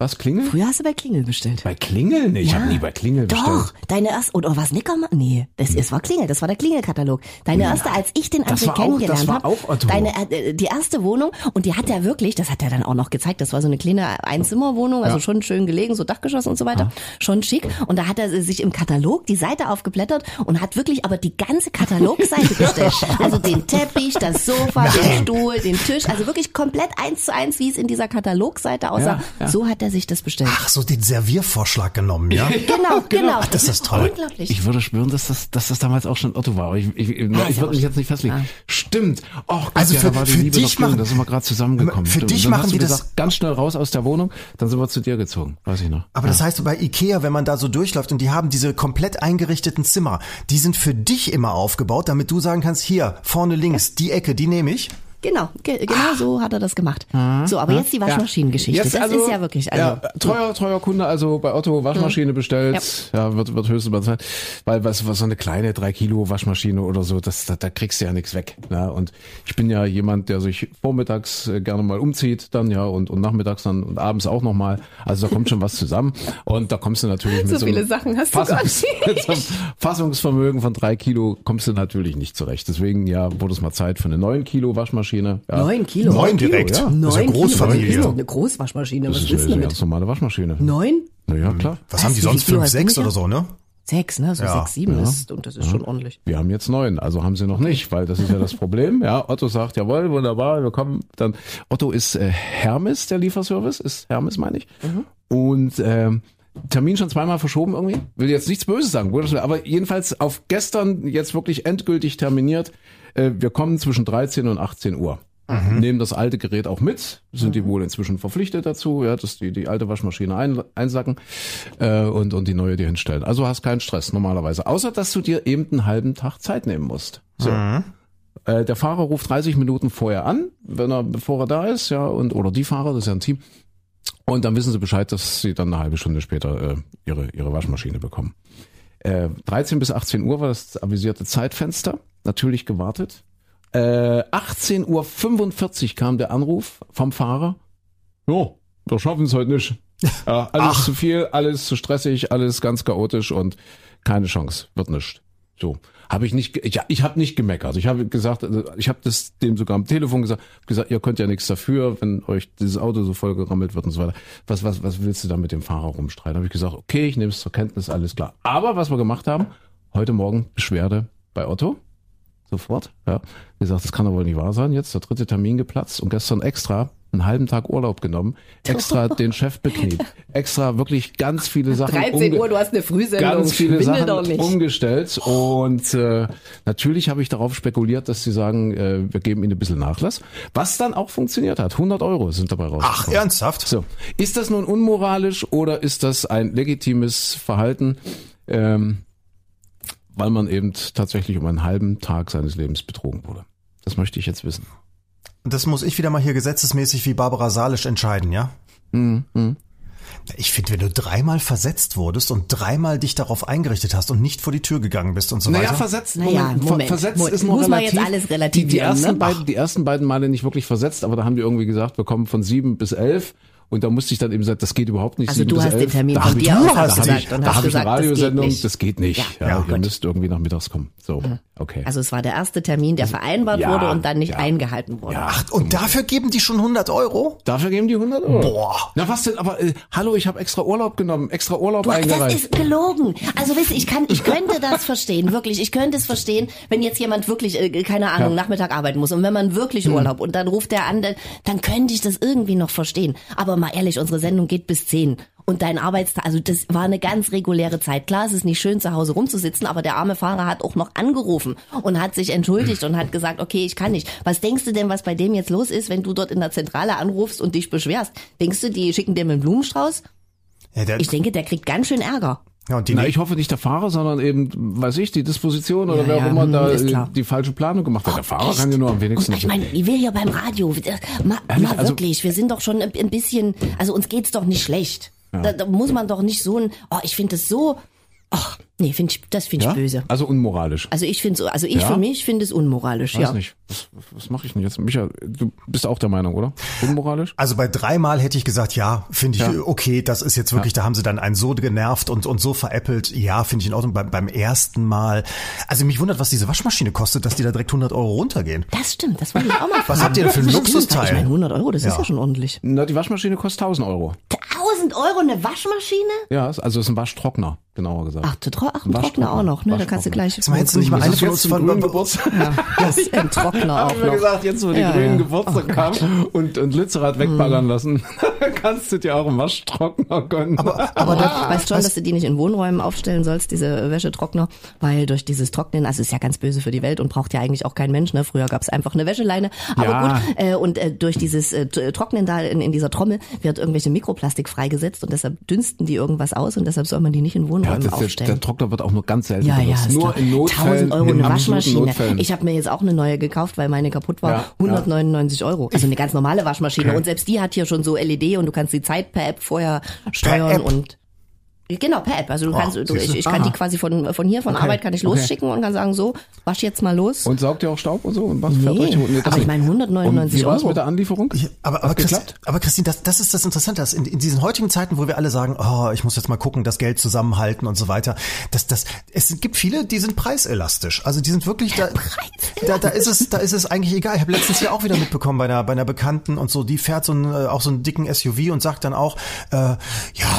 Was Klingel? Früher hast du bei Klingel bestellt. Bei Klingel? Nee, ich habe nie bei Klingel Doch, bestellt. deine erste, oder was Nickermann? Nee, das ist, war Klingel, das war der Klingelkatalog. Deine erste, als ich den Das André das kennengelernt war habe, deine, äh, die erste Wohnung, und die hat er wirklich, das hat er dann auch noch gezeigt, das war so eine kleine Einzimmerwohnung, also schon schön gelegen, so Dachgeschoss und so weiter, schon schick. Und da hat er sich im Katalog die Seite aufgeblättert und hat wirklich aber die ganze Katalogseite [laughs] bestellt. Also den Teppich, das Sofa, den Stuhl, den Tisch, also wirklich komplett eins zu eins, wie es in dieser Katalogseite aussah. Ja, ja. So hat er sich das bestellt. Ach so, den Serviervorschlag genommen, [laughs] ja? Genau, genau. Ach, das ist toll. Unglaublich. Ich würde schwören, dass das, dass das damals auch schon Otto war. Aber ich, ich, ich, Ah, ich ja würde mich jetzt nicht festlegen. Ah. Stimmt. Oh Gott, Also ja, für- da war die für Liebe dich machen- da sind wir gerade zusammengekommen. Für Stimmt. dich machen die das- gesagt, ganz schnell raus aus der Wohnung, dann sind wir zu dir gezogen. Weiß ich noch. Aber das heißt, bei Ikea, wenn man da so durchläuft und die haben diese komplett eingerichteten Zimmer, die sind für dich immer aufgebaut, damit du sagen kannst, hier, vorne links, die Ecke, die nehme ich. Genau, ge genau so hat er das gemacht. So, aber jetzt die Waschmaschinengeschichte. Jetzt das also, ist ja wirklich, also, ja, treuer, treuer Kunde, also bei Otto Waschmaschine bestellt, ja, wird, wird höchstens mal Zeit, weil was, was so eine kleine 3 Kilo Waschmaschine oder so, das, da, da kriegst du ja nichts weg. Ne? Und ich bin ja jemand, der sich vormittags äh, gerne mal umzieht, dann ja, und, und nachmittags dann und abends auch nochmal. Also da kommt schon was zusammen. Und da kommst du natürlich [laughs] mit So so, viele Sachen hast du Fassungs [laughs] mit so einem Fassungsvermögen von drei Kilo kommst du natürlich nicht zurecht. Deswegen ja, wurde es mal Zeit für eine 9 Kilo Waschmaschine. Ja. neun Kilo. Neun Kilo, direkt. ja. Das ist ja Neun Kilo. Großfamilie. Das ist eine Großwaschmaschine. Das Was ist du eine ganz normale Waschmaschine. Neun? Na ja, klar. Was haben die sonst? Fünf, sechs oder so, ne? Sechs, ne? So Ja. sechs, sieben. Das, und das ist schon ordentlich. Wir haben jetzt neun, also haben sie noch nicht, weil das ist ja das Problem. Ja, Otto sagt, jawohl, wunderbar, wir kommen dann. Otto ist äh, Hermes, der Lieferservice, ist Hermes, meine ich. Und ähm, Termin schon zweimal verschoben irgendwie. Will jetzt nichts Böses sagen, aber jedenfalls auf gestern jetzt wirklich endgültig terminiert. Äh, wir kommen zwischen 13 und 18 Uhr. Nehmen das alte Gerät auch mit, sind die wohl inzwischen verpflichtet dazu, ja, dass die die alte Waschmaschine ein, einsacken äh, und und die neue dir hinstellen. Also hast keinen Stress normalerweise, außer dass du dir eben einen halben Tag Zeit nehmen musst. So. Äh, der Fahrer ruft 30 Minuten vorher an, wenn er bevor er da ist, ja, und oder die Fahrer, das ist ja ein Team. Und dann wissen sie Bescheid, dass sie dann eine halbe Stunde später äh, ihre ihre Waschmaschine bekommen. Äh, 13 bis 18 Uhr war das avisierte Zeitfenster. Natürlich gewartet. Äh, 18.45 Uhr kam der Anruf vom Fahrer. Jo, wir schaffen es heute nicht. Ja, alles zu viel, alles zu stressig, alles ganz chaotisch und keine Chance, wird nicht. So habe ich nicht, ich, ich habe nicht gemeckert. Ich habe gesagt, also ich habe das dem sogar am Telefon gesagt, gesagt, ihr könnt ja nichts dafür, wenn euch dieses Auto so voll gerammelt wird und so weiter. Was was was willst du da mit dem Fahrer rumstreiten? Habe ich gesagt, okay, ich nehme es zur Kenntnis, alles klar. Aber was wir gemacht haben, heute Morgen Beschwerde bei Otto sofort. Ja, wie gesagt, das kann doch wohl nicht wahr sein. Jetzt der dritte Termin geplatzt und gestern extra einen halben Tag Urlaub genommen, extra [laughs] den Chef bekniet, extra wirklich ganz viele Sachen 13 umge- Uhr, du hast eine Frühsendung. ganz viele Sachen nicht. umgestellt und äh, natürlich habe ich darauf spekuliert, dass sie sagen, äh, wir geben ihnen ein bisschen Nachlass, was dann auch funktioniert hat. 100 Euro sind dabei rausgekommen. Ach, ernsthaft? So, ist das nun unmoralisch oder ist das ein legitimes Verhalten, ähm, weil man eben tatsächlich um einen halben Tag seines Lebens betrogen wurde? Das möchte ich jetzt wissen. Das muss ich wieder mal hier gesetzesmäßig wie Barbara Salisch entscheiden, ja? Mhm. mhm. Ich finde, wenn du dreimal versetzt wurdest und dreimal dich darauf eingerichtet hast und nicht vor die Tür gegangen bist und so Naja, weiter. versetzt, Naja, Moment, Moment, versetzt Moment. ist noch Muss man relativ. jetzt alles die, die, relativieren, ersten ne? beiden, die ersten beiden Male nicht wirklich versetzt, aber da haben die irgendwie gesagt, wir kommen von sieben bis elf. Und da musste ich dann eben sagen, das geht überhaupt nicht. Also du hast den elf. Termin da von dir da aus hab abgesagt ich- und Da hast habe ich gesagt, eine das geht Radiosendung, nicht. das geht nicht. Ja, Ja, ja, ihr müsst irgendwie nachmittags kommen. So, okay. Also es war der erste Termin, der vereinbart Ja, wurde und dann nicht ja. eingehalten wurde. ja, Und dafür geben die schon 100 Euro? Dafür geben die 100 Euro. Boah. Na was denn, aber äh, hallo, ich habe extra Urlaub genommen, extra Urlaub Du, das eingereicht. ist gelogen. Also wisst ihr, ich kann, ich könnte das verstehen, wirklich. Ich könnte es verstehen, wenn jetzt jemand wirklich, äh, keine Ahnung, Ja. Nachmittag arbeiten muss und wenn man wirklich Urlaub und dann ruft der an, dann, dann könnte ich das irgendwie noch verstehen. Aber mal ehrlich, unsere Sendung geht bis 10 und dein Arbeitstag, also das war eine ganz reguläre Zeit. Klar, es ist nicht schön, zu Hause rumzusitzen, aber der arme Fahrer hat auch noch angerufen und hat sich entschuldigt und hat gesagt, okay, ich kann nicht. Was denkst du denn, was bei dem jetzt los ist, wenn du dort in der Zentrale anrufst und dich beschwerst? Denkst du, die schicken dir einen Blumenstrauß? Ja, Ich denke, der kriegt ganz schön Ärger. Ja, und die Na, ich hoffe nicht der Fahrer, sondern eben, weiß ich, die Disposition oder Ja, wer ja, auch immer hm, da die falsche Planung gemacht hat. Der Fahrer Echt? kann ja nur am wenigsten. Und ich meine, wir hier beim Radio, äh, mal, mal also- wirklich, wir sind doch schon ein bisschen, also uns geht's doch nicht schlecht. Da, da muss man doch nicht so ein, oh, ich finde das so, ach, nee, find ich, das finde ich ja? böse. Also unmoralisch. Also ich finde so, also ich Ja? für mich finde es unmoralisch, Weiß ja. nicht. Was, was mache ich denn jetzt? Micha, du bist auch der Meinung, oder? Unmoralisch? Also bei dreimal hätte ich gesagt, ja, finde ich Ja. okay, das ist jetzt wirklich, da haben sie dann einen so genervt und, und so veräppelt, ja, finde ich in Ordnung. Beim, beim ersten Mal, also mich wundert, was diese Waschmaschine kostet, dass die da direkt 100 Euro runtergehen. Das stimmt, das wollte ich auch mal fragen. Was habt ihr denn für ein Luxusteil? Ich meine, 100 Euro, das Ja. ist ja schon ordentlich. Na, die Waschmaschine kostet 1000 Euro. 1000 Euro eine Waschmaschine? Ja, also ist ein Waschtrockner, genauer gesagt. Ach, Tro- ach ein Waschtrockner. Trockner auch noch, ne? Da kannst du gleich. Mal, hättest du nicht mal Das eine von jetzt uns von grünen Geburtstag. Ja, [laughs] [laughs] das ist ein Trockner auch Hab ich mir noch. gesagt, jetzt wo die Ja, grünen ja. Geburtstag kam und, und Lützerath wegbaggern lassen, [laughs] kannst du dir auch einen Waschtrockner gönnen. Aber, aber der, weißt schon, dass du die nicht in Wohnräumen aufstellen sollst, diese Wäschetrockner, weil durch dieses Trocknen, also ist ja ganz böse für die Welt und braucht ja eigentlich auch kein Mensch. Ne? Früher gab es einfach eine Wäscheleine, aber Ja. gut. Äh, und äh, durch dieses äh, T- Trocknen da in, in dieser Trommel wird irgendwelche Mikroplastik freigesetzt und deshalb dünsten die irgendwas aus und deshalb soll man die nicht in ja, Wohnräumen der, aufstellen. der Trockner wird auch nur ganz selten Ja, ja, benutzt. ist nur in Notfällen. 1000 Euro in eine Waschmaschine. Notfällen. Ich habe mir jetzt auch eine neue gekauft, weil meine kaputt war. Ja, 199 Euro. Also eine ganz normale Waschmaschine. Und selbst die hat hier schon so LED und du kannst die Zeit per App vorher steuern App? und Genau, per App. Also du Oh, kannst, du, ich, ich kann die quasi von, von hier, von Okay, Arbeit kann ich okay. losschicken und kann sagen, so, wasch jetzt mal los. Und saugt ihr auch Staub und so? Und was fährt Nee, euch? Nee, das aber ich meine 199 und wie war's Euro. mit der Anlieferung? aber, aber, Christi, geklappt? aber Christine, das, das ist das Interessante, dass in, in diesen heutigen Zeiten, wo wir alle sagen, oh, ich muss jetzt mal gucken, das Geld zusammenhalten und so weiter, das, das, es gibt viele, die sind preiselastisch. Also die sind wirklich da, da, da ist es, da ist es eigentlich egal. Ich habe letztens ja auch wieder mitbekommen bei einer, bei einer Bekannten und so, die fährt so einen, äh, auch so einen dicken SUV und sagt dann auch, äh, ja,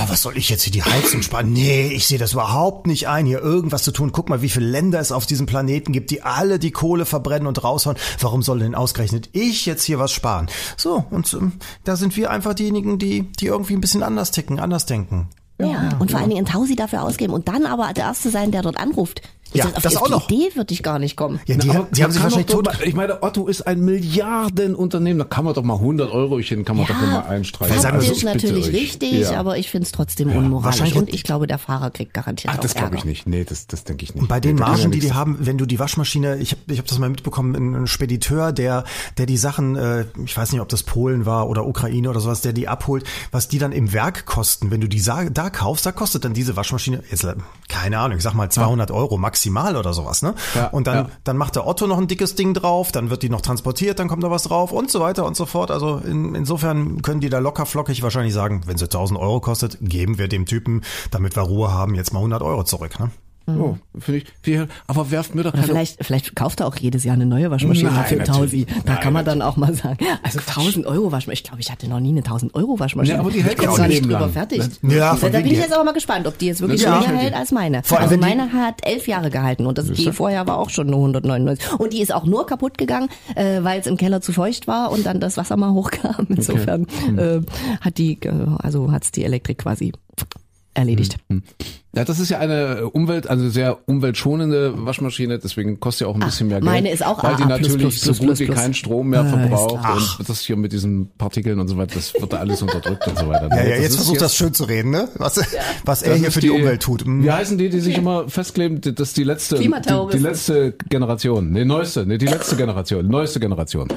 was soll ich jetzt hier die Heizung sparen? Nee, ich sehe das überhaupt nicht ein, hier irgendwas zu tun. Guck mal, wie viele Länder es auf diesem Planeten gibt, die alle die Kohle verbrennen und raushauen. Warum soll denn ausgerechnet ich jetzt hier was sparen? So, und ähm, da sind wir einfach diejenigen, die, die irgendwie ein bisschen anders ticken, anders denken. Ja, und vor allen Dingen ein Tausi dafür ausgeben und dann aber der Erste sein, der dort anruft. Ja, sag, auf das die, auch auf die noch. Idee würde ich gar nicht kommen. Ja, die, Na, aber die haben sich wahrscheinlich tot. mal- Ich meine, Otto ist ein Milliardenunternehmen. Da kann man doch mal 100 Eurochen kann man doch mal einstreichen. sagen wir Faktisch so, ich bitte natürlich richtig, Ja. aber ich finde es trotzdem unmoralisch. wahrscheinlich- Und ich glaube, der Fahrer kriegt garantiert Ach, auch das glaube ich nicht. Nee, das, das denke ich nicht. Bei den Nee, ja Margen, die die haben, wenn du die Waschmaschine, ich habe ich hab das mal mitbekommen, ein Spediteur, der der die Sachen, äh, ich weiß nicht, ob das Polen war oder Ukraine oder sowas, der die abholt, was die dann im Werk kosten, wenn du die da kaufst, da kostet dann diese Waschmaschine, jetzt äh, keine Ahnung, ich sag mal 200 Euro maximal oder sowas, ne? Ja, und dann ja. dann macht der Otto noch ein dickes Ding drauf, dann wird die noch transportiert, dann kommt da was drauf und so weiter und so fort. Also in, insofern können die da locker flockig wahrscheinlich sagen, wenn sie 1000 Euro kostet, geben wir dem Typen, damit wir Ruhe haben, jetzt mal 100 Euro zurück, ne? Oh, finde ich. Viel, aber werft mir doch keine. vielleicht, vielleicht kauft er auch jedes Jahr eine neue Waschmaschine Nein, für natürlich. 1000. Da Nein, kann man dann auch mal sagen, also 1000 Euro Waschmaschine. Ich glaube, ich hatte noch nie eine 1000 Euro Waschmaschine. Ja, aber die hält ich ja auch ein nicht Leben drüber lang. fertig. Ja, da, von da bin ich jetzt aber mal gespannt, ob die jetzt wirklich Ja. länger hält als meine. Vor allem, also die- meine hat elf Jahre gehalten und das, die vorher war auch schon nur 199. Und die ist auch nur kaputt gegangen, äh, weil es im Keller zu feucht war und dann das Wasser mal [laughs] hochkam. Insofern äh, hat die, äh, also hat's die Elektrik quasi erledigt. Ja, das ist ja eine Umwelt, also sehr umweltschonende Waschmaschine, deswegen kostet ja auch ein bisschen mehr Geld. meine ist auch Weil die natürlich so gut wie keinen Strom mehr Ah, verbraucht und das hier mit diesen Partikeln und so weiter, das wird da alles unterdrückt und so weiter. Ja, ja, Das jetzt versucht das schön zu reden, ne? Was, was er das hier für die, Umwelt tut. Hm. Wie heißen die, die sich immer festkleben? Die- Das ist die letzte, die, die letzte Generation, nee, neueste, nee, die letzte Generation, neueste Generation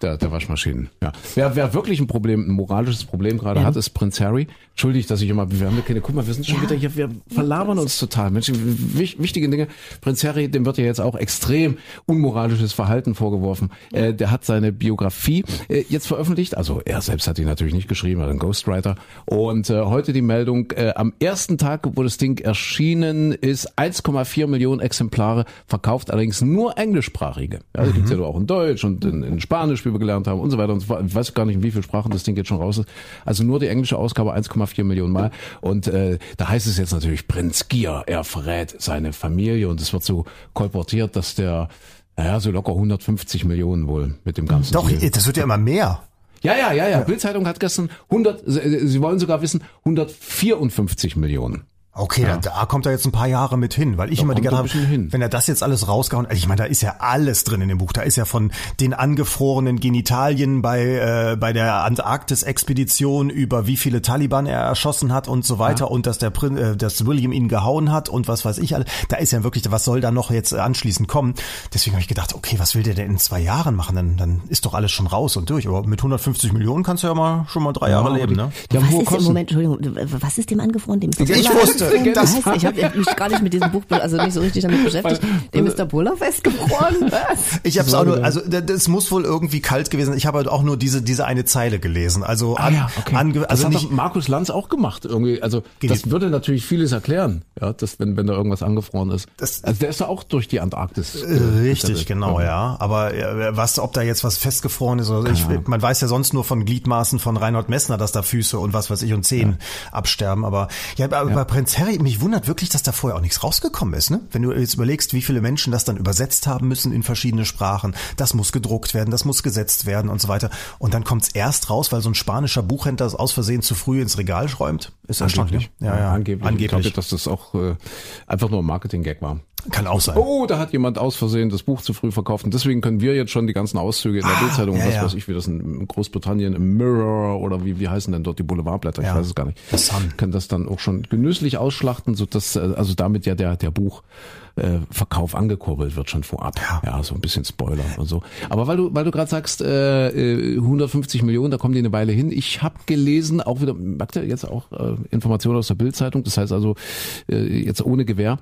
der, der Waschmaschinen. Ja. Wer, wer wirklich ein Problem, ein moralisches Problem gerade hat, ist Prinz Harry. Entschuldigt, dass ich immer, wir haben ja keine, guck mal, wir sind schon wieder hier, wir verlabern uns total. Mensch, wich, wichtige Dinge. Prinz Harry, dem wird ja jetzt auch extrem unmoralisches Verhalten vorgeworfen. Äh, der hat seine Biografie äh, jetzt veröffentlicht. Also er selbst hat die natürlich nicht geschrieben, er hat einen Ghostwriter. Und äh, heute die Meldung, äh, am ersten Tag, wo das Ding erschienen ist, 1,4 Millionen Exemplare verkauft, allerdings nur englischsprachige. Ja, die gibt's ja auch in Deutsch und in, in Spanisch, wie wir gelernt haben und so weiter und so fort. Ich weiß gar nicht, in wie vielen Sprachen das Ding jetzt schon raus ist. Also nur die englische Ausgabe 1,4 Millionen Mal. Und äh, da heißt es jetzt natürlich, Prinz Gier, er verrät seine Familie und es wird so kolportiert, dass der naja, so locker 150 Millionen wohl mit dem ganzen Doch, Deal. das wird ja immer mehr. Ja, ja, ja, ja. Bildzeitung hat gestern 100, Sie Sie wollen sogar wissen, 154 Millionen. Okay, da, da kommt er jetzt ein paar Jahre mit hin, weil ich immer die bisschen habe, wenn er das jetzt alles rausgehauen, also ich meine, da ist ja alles drin in dem Buch. Da ist ja von den angefrorenen Genitalien bei äh, bei der Antarktis-Expedition über wie viele Taliban er erschossen hat und so weiter und dass der Prin äh, dass William ihn gehauen hat und was weiß ich alles. Da ist ja wirklich, was soll da noch jetzt anschließend kommen? Deswegen habe ich gedacht, okay, was will der denn in zwei Jahren machen? Dann dann ist doch alles schon raus und durch. Aber mit 150 Millionen kannst du ja mal schon mal drei Jahre leben, ne? Die haben was ist im. Moment, Entschuldigung, was ist dem angefroren? Dem. Ich Buller? Wusste, das das- heißt, ich habe mich gar nicht mit diesem Buch, also nicht so richtig damit beschäftigt. Dem Mr. Buller festgefroren? [laughs] Was? Ich habe es auch nur, also das muss wohl irgendwie kalt gewesen sein. Ich habe halt auch nur diese diese eine Zeile gelesen. Also an, ange, das also hat nicht doch Markus Lanz auch gemacht irgendwie. Also das würde natürlich vieles erklären, ja, dass wenn wenn da irgendwas angefroren ist. Das- also der ist ja auch durch die Antarktis. äh, Richtig, gesettelt. genau, ja. Aber äh, was, ob da jetzt was festgefroren ist oder ich, man weiß ja sonst nur von Gliedmaßen von Reinhold Messner, dass da Füße und was weiß ich und Zehen absterben. Aber ja, aber bei Prinz Harry, mich wundert wirklich, dass da vorher auch nichts rausgekommen ist. Ne? Wenn du jetzt überlegst, wie viele Menschen das dann übersetzt haben müssen in verschiedene Sprachen, das muss gedruckt werden, das muss gesetzt werden und so weiter. Und dann kommt es erst raus, weil so ein spanischer Buchhändler es aus Versehen zu früh ins Regal schäumt. Ist erstaunlich. Angeblich. Ja, ja, angeblich. angeblich. Ich glaube, dass das auch äh, einfach nur ein Marketing-Gag war. Kann auch sein. Oh, da hat jemand aus Versehen das Buch zu früh verkauft und deswegen können wir jetzt schon die ganzen Auszüge in der Bildzeitung, Ah, ja, was ja. weiß ich, wie das in Großbritannien im Mirror oder wie wie heißen denn dort die Boulevardblätter, ich Ja. weiß es gar nicht. The Sun. Können das dann auch schon genüsslich ausschlachten, so dass äh, also damit ja der der Buch äh, Verkauf angekurbelt wird schon vorab. Ja. so ein bisschen Spoiler und so. Aber weil du weil du gerade sagst äh, äh, 150 Millionen, da kommen die eine Weile hin. Ich habe gelesen, auch wieder merkt ihr jetzt auch äh, Informationen aus der Bildzeitung, das heißt also äh, jetzt ohne Gewähr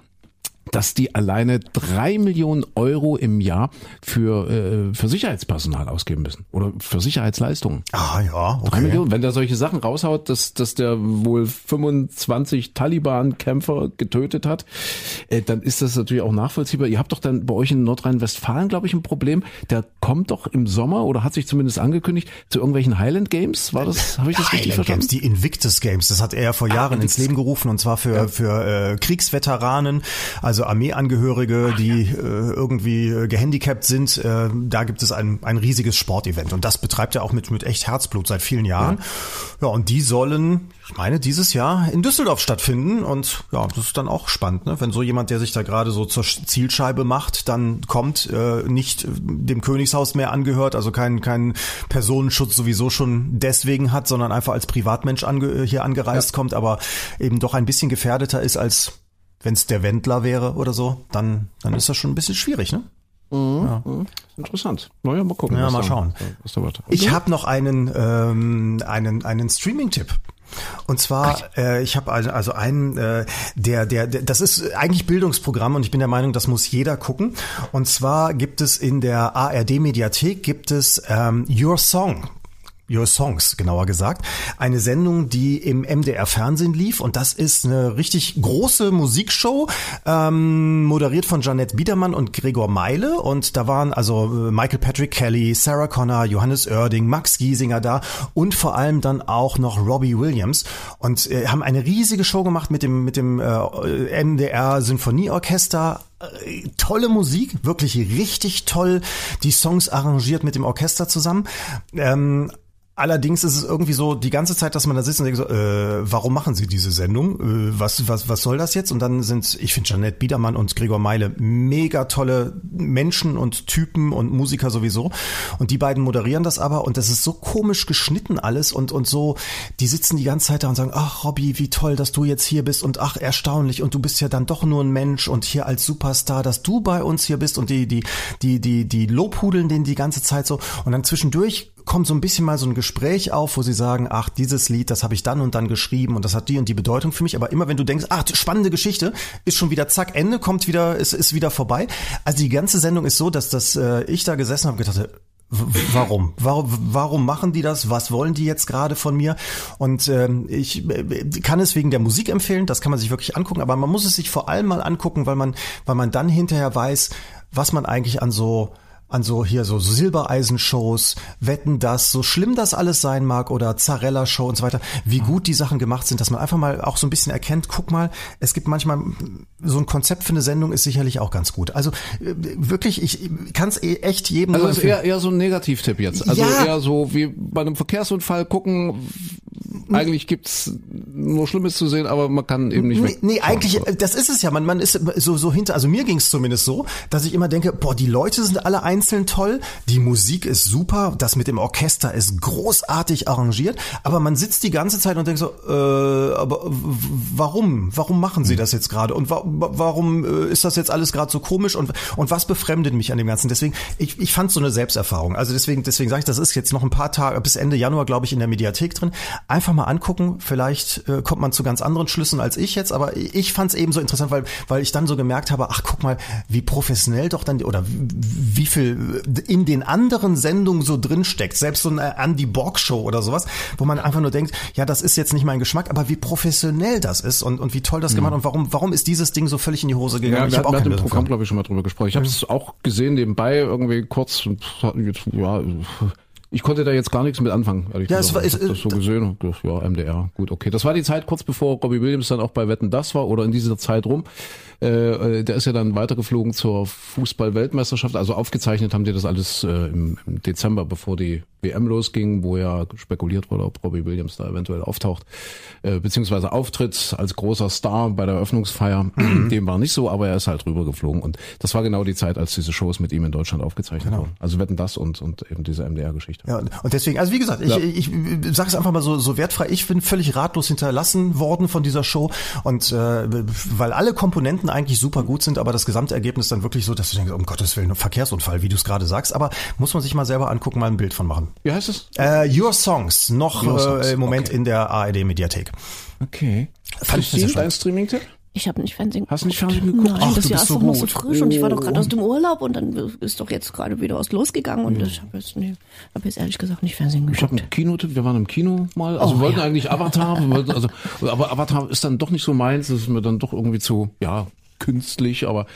dass die alleine drei Millionen Euro im Jahr für, äh, für Sicherheitspersonal ausgeben müssen oder für Sicherheitsleistungen. Ah ja, Drei okay. Millionen. Wenn der solche Sachen raushaut, dass, dass der wohl 25 Taliban-Kämpfer getötet hat, äh, dann ist das natürlich auch nachvollziehbar. Ihr habt doch dann bei euch in Nordrhein-Westfalen, glaube ich, ein Problem. Der kommt doch im Sommer oder hat sich zumindest angekündigt zu irgendwelchen Highland Games. War das? Habe ich das richtig Highland verstanden? Games, die Invictus Games, das hat er vor Jahren ins Leben gerufen und zwar für für äh, Kriegsveteranen, also Armeeangehörige, die äh, irgendwie äh, gehandicapt sind. Äh, da gibt es ein ein riesiges Sportevent und das betreibt er auch mit mit echt Herzblut seit vielen Jahren. Ja, und die sollen, ich meine, dieses Jahr in Düsseldorf stattfinden und ja, das ist dann auch spannend, ne? wenn so jemand, der sich da gerade so zur Zielscheibe macht, dann kommt, äh, nicht dem Königshaus mehr angehört, also kein kein Personenschutz sowieso schon deswegen hat, sondern einfach als Privatmensch ange hier angereist kommt, aber eben doch ein bisschen gefährdeter ist als wenn es der Wendler wäre oder so, dann dann ist das schon ein bisschen schwierig, ne? Interessant. Naja, mal gucken. Ja, mal schauen. Ich habe noch einen ähm, einen einen Streaming-Tipp. Und zwar, äh, ich habe also, also einen, äh, der, der, der, das ist eigentlich Bildungsprogramm und ich bin der Meinung, das muss jeder gucken. Und zwar gibt es in der ARD-Mediathek gibt es ähm, Your Song. Your Songs, genauer gesagt. Eine Sendung, die im MDR Fernsehen lief. Und das ist eine richtig große Musikshow, ähm, moderiert von Janette Biedermann und Gregor Meile. Und da waren also äh, Michael Patrick Kelly, Sarah Connor, Johannes Oerding, Max Giesinger da und vor allem dann auch noch Robbie Williams. Und äh, haben eine riesige Show gemacht mit dem mit dem äh, MDR Sinfonieorchester äh, tolle Musik, wirklich richtig toll, die Songs arrangiert mit dem Orchester zusammen. Ähm, Allerdings ist es irgendwie so die ganze Zeit, dass man da sitzt und denkt so, äh, warum machen sie diese Sendung? Äh, was, was, was soll das jetzt? Und dann sind, ich finde Janette Biedermann und Gregor Meile mega tolle Menschen und Typen und Musiker sowieso. Und die beiden moderieren das aber und das ist so komisch geschnitten alles und, und so, die sitzen die ganze Zeit da und sagen, ach Robby, wie toll, dass du jetzt hier bist und ach, erstaunlich und du bist ja dann doch nur ein Mensch und hier als Superstar, dass du bei uns hier bist und die, die, die, die, die lobhudeln den die ganze Zeit so und dann zwischendurch kommt so ein bisschen mal so ein Gespräch auf, wo sie sagen, ach, dieses Lied, das habe ich dann und dann geschrieben und das hat die und die Bedeutung für mich. Aber immer wenn du denkst, ach, spannende Geschichte, ist schon wieder zack, Ende, kommt wieder, ist, ist wieder vorbei. Also die ganze Sendung ist so, dass das, äh, ich da gesessen habe und gedacht, Warum? warum? Warum machen die das? Was wollen die jetzt gerade von mir? Und ähm, ich äh, kann es wegen der Musik empfehlen, das kann man sich wirklich angucken, aber man muss es sich vor allem mal angucken, weil man, weil man dann hinterher weiß, was man eigentlich an so an so hier so Silbereisen-Shows, Wetten das, so schlimm das alles sein mag oder Zarella-Show und so weiter, wie gut die Sachen gemacht sind, dass man einfach mal auch so ein bisschen erkennt, guck mal, es gibt manchmal so ein Konzept für eine Sendung ist sicherlich auch ganz gut. Also äh, wirklich, ich kann es eh echt jedem Also es ist eher, eher so ein Negativtipp jetzt. Also ja. eher so wie bei einem Verkehrsunfall gucken, eigentlich gibt's nur Schlimmes zu sehen, aber man kann eben nicht Nee, nee eigentlich, das ist es ja. Man, man ist so, so hinter, also mir ging's zumindest so, dass ich immer denke, boah, die Leute sind alle einzeln toll, die Musik ist super, das mit dem Orchester ist großartig arrangiert, aber man sitzt die ganze Zeit und denkt so, äh, aber warum? Warum machen sie hm. das jetzt gerade? Und wa warum äh, ist das jetzt alles gerade so komisch? Und, und was befremdet mich an dem Ganzen? Deswegen, ich, ich fand so eine Selbsterfahrung. Also deswegen, deswegen sage ich, das ist jetzt noch ein paar Tage, bis Ende Januar, glaube ich, in der Mediathek drin. Einfach mal angucken. Vielleicht äh, kommt man zu ganz anderen Schlüssen als ich jetzt, aber ich fand es eben so interessant, weil, weil ich dann so gemerkt habe, ach guck mal, wie professionell doch dann, oder wie viel in den anderen Sendungen so drinsteckt. Selbst so eine Andy Borg Show oder sowas, wo man einfach nur denkt, ja, das ist jetzt nicht mein Geschmack, aber wie professionell das ist und, und wie toll das mhm. gemacht und warum, warum ist dieses Ding so völlig in die Hose gegangen? Ja, ich habe auch im Programm, glaube ich, schon mal drüber gesprochen. Ich habe es auch gesehen nebenbei irgendwie kurz, ja, ich konnte da jetzt gar nichts mit anfangen, ehrlich ja, gesagt. Es war, ich das so gesehen. Ja, MDR. Gut, okay. Das war die Zeit kurz bevor Robbie Williams dann auch bei Wetten das war oder in dieser Zeit rum. Äh, der ist ja dann weitergeflogen zur Fußball-Weltmeisterschaft. Also aufgezeichnet haben die das alles äh, im, im, Dezember, bevor die WM losging, wo ja spekuliert wurde, ob Robbie Williams da eventuell auftaucht, äh, beziehungsweise auftritt als großer Star bei der Eröffnungsfeier. Mhm. [clears throat] Dem war nicht so, aber er ist halt rübergeflogen. Und das war genau die Zeit, als diese Shows mit ihm in Deutschland aufgezeichnet genau. wurden. Also wetten das und, und eben diese MDR-Geschichte. Ja, und deswegen, also wie gesagt, ich, ja. ich, ich sage es einfach mal so, so wertfrei, ich bin völlig ratlos hinterlassen worden von dieser Show und äh, weil alle Komponenten eigentlich super gut sind, aber das Gesamtergebnis dann wirklich so, dass du denkst, um Gottes Willen, Verkehrsunfall, wie du es gerade sagst. Aber muss man sich mal selber angucken, mal ein Bild von machen. Wie heißt es? Äh, Your Songs, noch Your Songs. Äh, im Moment okay. in der ARD-Mediathek. Okay. Fand ich das dein Streaming-Tipp? Ich habe nicht Fernsehen geguckt. Hast du nicht Fernsehen geguckt? Nein, Ach, das Jahr ist doch noch so frisch oh. und ich war doch gerade aus dem Urlaub und dann ist doch jetzt gerade wieder was losgegangen und mhm. ich habe jetzt, nee, hab jetzt ehrlich gesagt nicht Fernsehen geguckt. Ich habe einen Kinotipp, wir waren im Kino mal, also oh, wir wollten ja. eigentlich Avatar, wollten, also, aber Avatar ist dann doch nicht so meins, das ist mir dann doch irgendwie zu, ja, künstlich, aber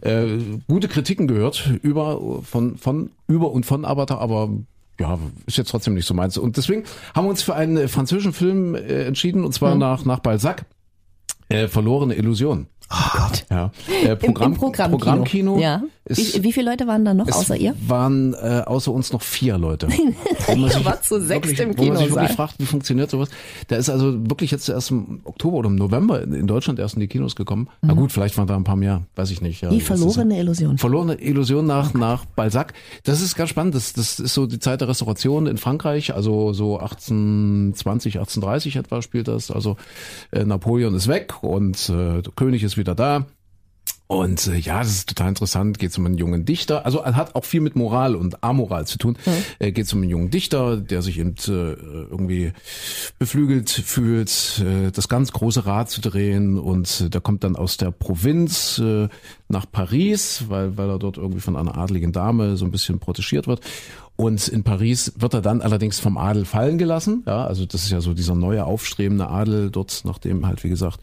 äh, gute Kritiken gehört über von von über und von Avatar, aber ja, ist jetzt trotzdem nicht so meins. Und deswegen haben wir uns für einen französischen Film äh, entschieden, und zwar mhm. nach, nach Balzac. Äh, verlorene Illusion. Oh Gott. Ja. Äh, Programm, Im, Im Programmkino. Programmkino ja. Wie, wie, viele Leute waren da noch außer ihr? waren äh, außer uns noch vier Leute. ihr wart zu sechs wirklich, im Kino. Wo man sich wirklich fragt, wie funktioniert sowas. Der ist also wirklich jetzt erst im Oktober oder im November in Deutschland erst in die Kinos gekommen. Mhm. Na gut, vielleicht waren da ein paar mehr, weiß ich nicht. Ja, die verlorene Illusion. Verlorene Illusion nach, nach Balzac. Das ist ganz spannend. Das, das ist so die Zeit der Restauration in Frankreich, also so 1820, 1830 etwa spielt das. Also äh, Napoleon ist weg und äh, König ist wieder da. Und äh, ja, das ist total interessant. Geht es um einen jungen Dichter. Also hat auch viel mit Moral und Amoral zu tun. Mhm. Äh, Geht es um einen jungen Dichter, der sich eben äh, irgendwie beflügelt fühlt, äh, das ganz große Rad zu drehen. Und äh, der kommt dann aus der Provinz äh, nach Paris, weil, weil er dort irgendwie von einer adligen Dame so ein bisschen protegiert wird Und in Paris wird er dann allerdings vom Adel fallen gelassen. Ja, also das ist ja so dieser neue aufstrebende Adel dort, nachdem halt, wie gesagt,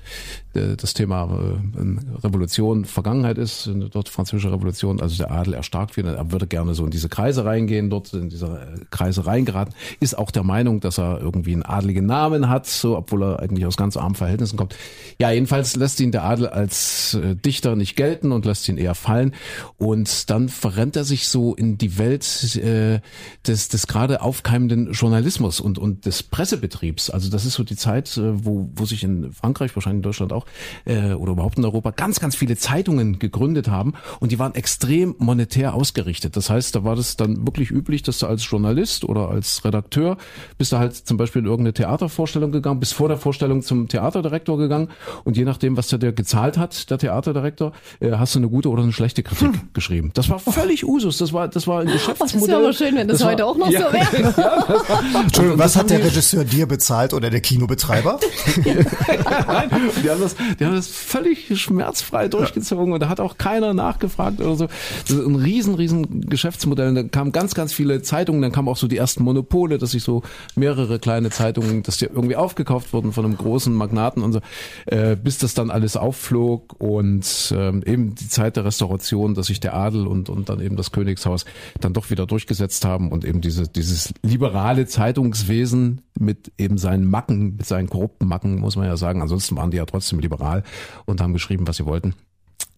äh, das Thema äh, Revolution Vergangenheit ist, dort französische Revolution, also der Adel erstarkt wird. Er würde gerne so in diese Kreise reingehen, dort in diese Kreise reingeraten, ist auch der Meinung, dass er irgendwie einen adligen Namen hat, so, obwohl er eigentlich aus ganz armen Verhältnissen kommt. Ja, jedenfalls lässt ihn der Adel als äh, Dichter nicht gelten und lässt ihn eher fallen. Und dann verrennt er sich so in die Welt äh, des, des gerade aufkeimenden Journalismus und, und des Pressebetriebs. Also das ist so die Zeit, äh, wo, wo sich in Frankreich, wahrscheinlich in Deutschland auch, äh, oder überhaupt in Europa, ganz, ganz viele Zeitungen gegründet haben und die waren extrem monetär ausgerichtet. Das heißt, da war das dann wirklich üblich, dass du als Journalist oder als Redakteur bist du halt zum Beispiel in irgendeine Theatervorstellung gegangen, bis vor der Vorstellung zum Theaterdirektor gegangen und je nachdem, was der dir gezahlt hat, der Theaterdirektor, äh, hast du eine gute oder eine schlechte Kritik hm. geschrieben. Das war völlig Usus. Das war, das war ein Geschäftsmodell. Oh, wäre aber schön, wenn das, das heute war, auch noch ja, so wäre. [laughs] Ja, Entschuldigung, was hat der Regisseur dir bezahlt oder der Kinobetreiber? [laughs] die, haben das, die haben das völlig schmerzfrei durchgezogen und da hat auch keiner nachgefragt oder so. Das ist ein riesen, riesen Geschäftsmodell. Und da kamen ganz, ganz viele Zeitungen, dann kamen auch so die ersten Monopole, dass sich so mehrere kleine Zeitungen, dass die irgendwie aufgekauft wurden von einem großen Magnaten und so, äh, bis das dann alles aufflog und ähm, eben die Zeit der Restauration, dass sich der Adel und, und dann eben das Königshaus dann doch wieder durchgesetzt haben und eben diese, dieses liberale Zeitungswesen mit eben seinen Macken, mit seinen korrupten Macken, muss man ja sagen. Ansonsten waren die ja trotzdem liberal und haben geschrieben, was sie wollten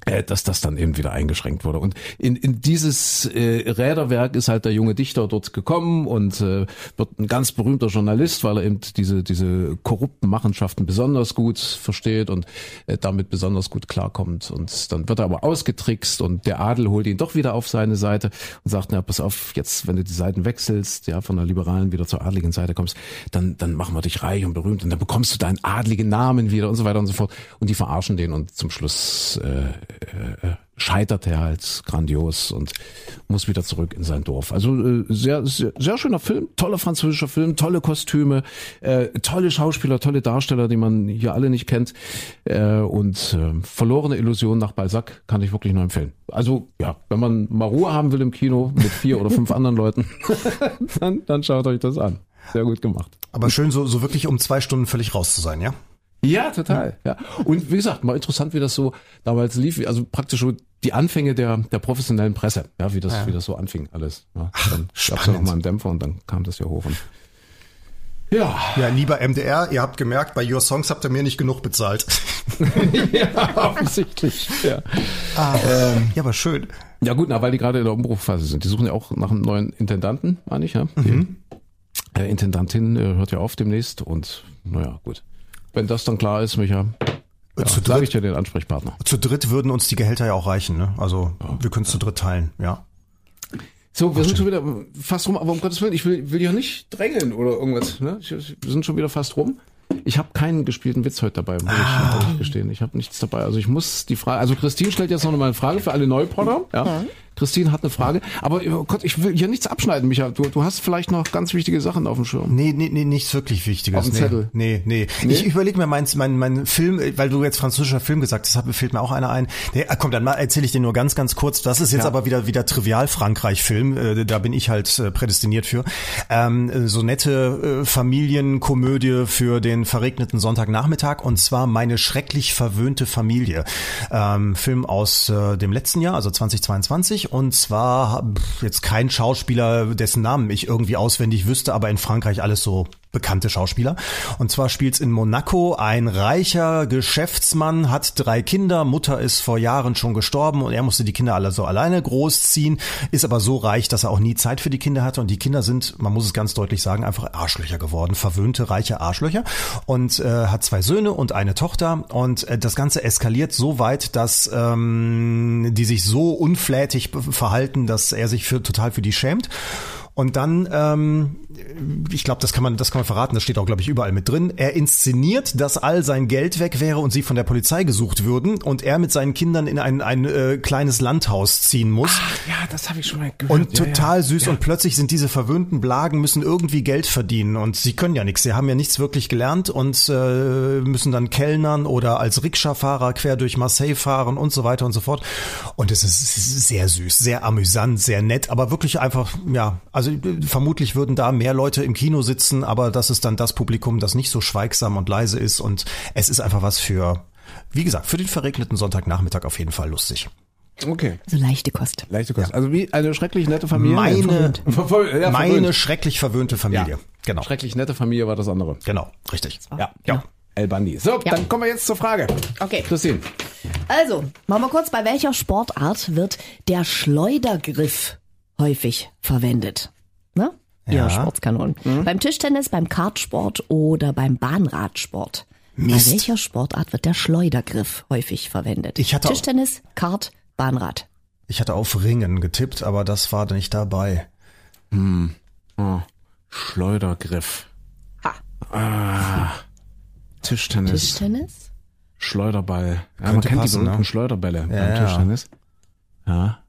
dass das dann eben wieder eingeschränkt wurde. Und in, in dieses äh, Räderwerk ist halt der junge Dichter dort gekommen und äh, wird ein ganz berühmter Journalist, weil er eben diese, diese korrupten Machenschaften besonders gut versteht und äh, damit besonders gut klarkommt. Und dann wird er aber ausgetrickst und der Adel holt ihn doch wieder auf seine Seite und sagt, na, pass auf, jetzt, wenn du die Seiten wechselst, ja, von der liberalen wieder zur adligen Seite kommst, dann, dann machen wir dich reich und berühmt und dann bekommst du deinen adligen Namen wieder und so weiter und so fort. Und die verarschen den und zum Schluss äh, äh, scheitert er halt grandios und muss wieder zurück in sein Dorf. Also äh, sehr, sehr, sehr schöner Film, toller französischer Film, tolle Kostüme, äh, tolle Schauspieler, tolle Darsteller, die man hier alle nicht kennt äh, und äh, verlorene Illusion nach Balzac kann ich wirklich nur empfehlen. Also ja, wenn man mal Ruhe haben will im Kino mit vier oder fünf anderen Leuten, [laughs] dann, dann schaut euch das an. Sehr gut gemacht. Aber schön, so, so wirklich um zwei Stunden völlig raus zu sein, ja? Ja, total. Ja. Und wie gesagt, mal interessant, wie das so damals lief, also praktisch so die Anfänge der, der professionellen Presse, ja, wie das, ja. wie das so anfing alles. Ja. Dann gab es ja noch mal einen Dämpfer und dann kam das ja hoch. Und ja. Ja, lieber MDR, ihr habt gemerkt, bei Your Songs habt ihr mir nicht genug bezahlt. [laughs] ja, offensichtlich. Ja. Ah, ähm, ja, aber schön. Ja gut, na, weil die gerade in der Umbruchphase sind. Die suchen ja auch nach einem neuen Intendanten, meine ich, ja. Mhm. Die, äh, Intendantin äh, hört ja auf demnächst und naja, gut. Wenn das dann klar ist, Micha, ja, zu dritt, ich dir den Ansprechpartner. Zu dritt würden uns die Gehälter ja auch reichen, ne? Also ja. wir können es zu dritt teilen, ja. So, wir Ach, sind schon wieder fast rum, aber um Gottes Willen, ich will, will ja nicht drängeln oder irgendwas. Ne? Wir sind schon wieder fast rum. Ich habe keinen gespielten Witz heute dabei, muss ah. ich gestehen. Ich habe nichts dabei. Also ich muss die Frage, also Christine stellt jetzt noch mal eine Frage für alle Neupotter. Ja. Christine hat eine Frage. Aber oh Gott, ich will hier nichts abschneiden, Micha. Du, du hast vielleicht noch ganz wichtige Sachen auf dem Schirm. Nee, nee, nee nichts wirklich Wichtiges. Auf dem nee, Zettel. Nee, nee. nee? Ich überlege mir meinen mein, mein Film, weil du jetzt französischer Film gesagt hast, fällt mir auch einer ein. Der, ah, komm, dann erzähle ich dir nur ganz, ganz kurz. Das ist jetzt ja. aber wieder wieder trivial Frankreich-Film. Äh, da bin ich halt äh, prädestiniert für. Ähm, so nette äh, Familienkomödie für den verregneten Sonntagnachmittag und zwar meine schrecklich verwöhnte Familie. Ähm, Film aus äh, dem letzten Jahr, also 2022 und zwar jetzt kein Schauspieler, dessen Namen ich irgendwie auswendig wüsste, aber in Frankreich alles so bekannte Schauspieler. Und zwar spielt's in Monaco. Ein reicher Geschäftsmann hat drei Kinder. Mutter ist vor Jahren schon gestorben und er musste die Kinder alle so alleine großziehen. Ist aber so reich, dass er auch nie Zeit für die Kinder hatte. Und die Kinder sind, man muss es ganz deutlich sagen, einfach Arschlöcher geworden. Verwöhnte, reiche Arschlöcher. Und äh, hat zwei Söhne und eine Tochter. Und äh, das Ganze eskaliert so weit, dass ähm, die sich so unflätig verhalten, dass er sich für, total für die schämt. Und dann, ähm, ich glaube, das kann man, das kann man verraten, das steht auch, glaube ich, überall mit drin. Er inszeniert, dass all sein Geld weg wäre und sie von der Polizei gesucht würden und er mit seinen Kindern in ein, ein äh, kleines Landhaus ziehen muss. Ach, ja, das habe ich schon mal gehört. Und total ja, süß. Ja. Und plötzlich sind diese verwöhnten Blagen, müssen irgendwie Geld verdienen und sie können ja nichts. Sie haben ja nichts wirklich gelernt und äh, müssen dann Kellnern oder als Rikscha-Fahrer quer durch Marseille fahren und so weiter und so fort. Und es ist sehr süß, sehr amüsant, sehr nett, aber wirklich einfach, ja, also also äh, vermutlich würden da mehr Leute im Kino sitzen, aber das ist dann das Publikum, das nicht so schweigsam und leise ist und es ist einfach was für, wie gesagt, für den verregneten Sonntagnachmittag auf jeden Fall lustig. Okay. So leichte Kost. Leichte Kost. Also wie eine schrecklich nette Familie. Meine, [laughs] Verwöhnt. Ja, meine schrecklich verwöhnte Familie. Ja. Genau. Schrecklich nette Familie war das andere. Genau, richtig. Ja, ja. El Bandi. So, dann kommen wir jetzt zur Frage. Okay. Christine. Also, machen wir kurz, bei welcher Sportart wird der Schleudergriff häufig verwendet? Ja. Sportskanonen. Beim Tischtennis, beim Kartsport oder beim Bahnradsport? Mist. Bei welcher Sportart wird der Schleudergriff häufig verwendet? Ich hatte Tischtennis, Kart, Bahnrad. Ich hatte auf Ringen getippt, aber das war nicht dabei. Oh, Schleudergriff. Ha. Tischtennis. Tischtennis? Schleuderball. Ja, man kennt passen, die berühmten ne? Schleuderbälle beim ja. Tischtennis. Ja,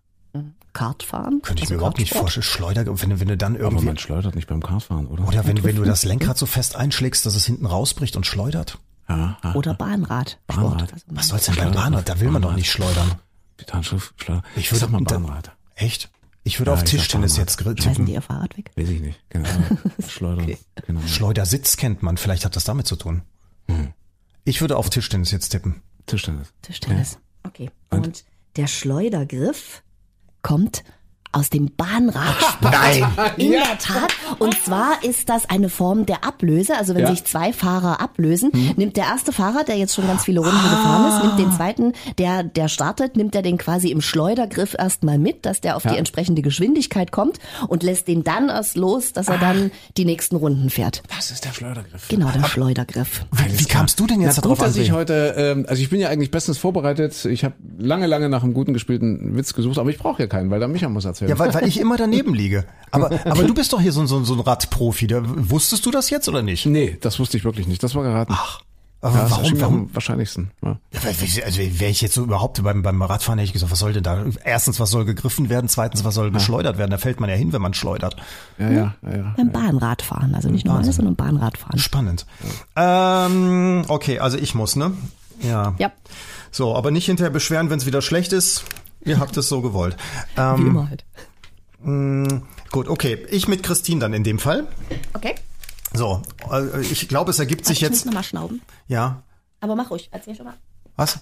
Kartfahren? Könnte ich Also mir überhaupt nicht vorstellen. Schleuder, wenn, du- wenn du dann aber irgendwie, man schleudert nicht beim Kartfahren, oder? oder wenn, wenn du das [laughs] Lenkrad so fest einschlägst, dass es hinten rausbricht und schleudert. Ja, ja. Oder Bahnrad. Bahnrad. Also Was soll's denn beim Bahnrad? Da will man doch nicht schleudern. Die Handschrift, Schleuder. Ich Ich würde- sag mal da- Bahnrad. Echt? Ich würde Ja, auf Tischtennis Bahnrad. jetzt gr- Schmeißen tippen. die ihr Fahrrad weg? Weiß ich nicht. Genau. [laughs] Schleudern. Genau. Schleudersitz kennt man. Vielleicht hat das damit zu tun. Ich würde auf Tischtennis jetzt tippen. Tischtennis. Tischtennis. Okay. Und der Schleudergriff kommt aus dem Bahnradsport. [laughs] Nein! In der Tat. Und zwar ist das eine Form der Ablöse. Also wenn Ja. sich zwei Fahrer ablösen, nimmt der erste Fahrer, der jetzt schon ganz viele Runden gefahren ist, nimmt den zweiten, der, der startet, nimmt er den quasi im Schleudergriff erstmal mit, dass der auf Ja. die entsprechende Geschwindigkeit kommt und lässt den dann erst los, dass er dann die nächsten Runden fährt. Das ist der Schleudergriff. Genau, der Schleudergriff. Wie, wie kamst du denn jetzt Na, darauf gut, an? dass ich heute, ähm, also ich bin ja eigentlich bestens vorbereitet. Ich habe lange, lange nach einem guten gespielten Witz gesucht, aber ich brauche ja keinen, weil der Micha muss erzählen. Ja, weil, weil ich immer daneben liege. Aber, aber du bist doch hier so, ein- so, ein- so ein Radprofi. Da, wusstest du das jetzt oder nicht? nee, das wusste ich wirklich nicht. Das war geraten. Ach, aber ja, warum? warum? am wahrscheinlichsten. Ja. Ja, Also wäre ich jetzt so überhaupt beim, beim Radfahren, hätte ich gesagt, was soll denn da? Erstens, was soll gegriffen werden? Zweitens, was soll geschleudert werden? Da fällt man ja hin, wenn man schleudert. Ja, ja, ja, ja. Beim Bahnradfahren, also nicht normales, sondern Bahnradfahren. Spannend. Ähm, okay, also ich muss, ne? Ja. Ja, So, aber nicht hinterher beschweren, wenn es wieder schlecht ist. Ihr habt es so gewollt. Ähm, wie immer halt. Gut, okay. Ich mit Christine dann in dem Fall. Okay. So, äh, ich glaube, es ergibt sich ich muss jetzt. nochmal schnauben. Ja. Aber mach ruhig, erzähl schon mal. Was?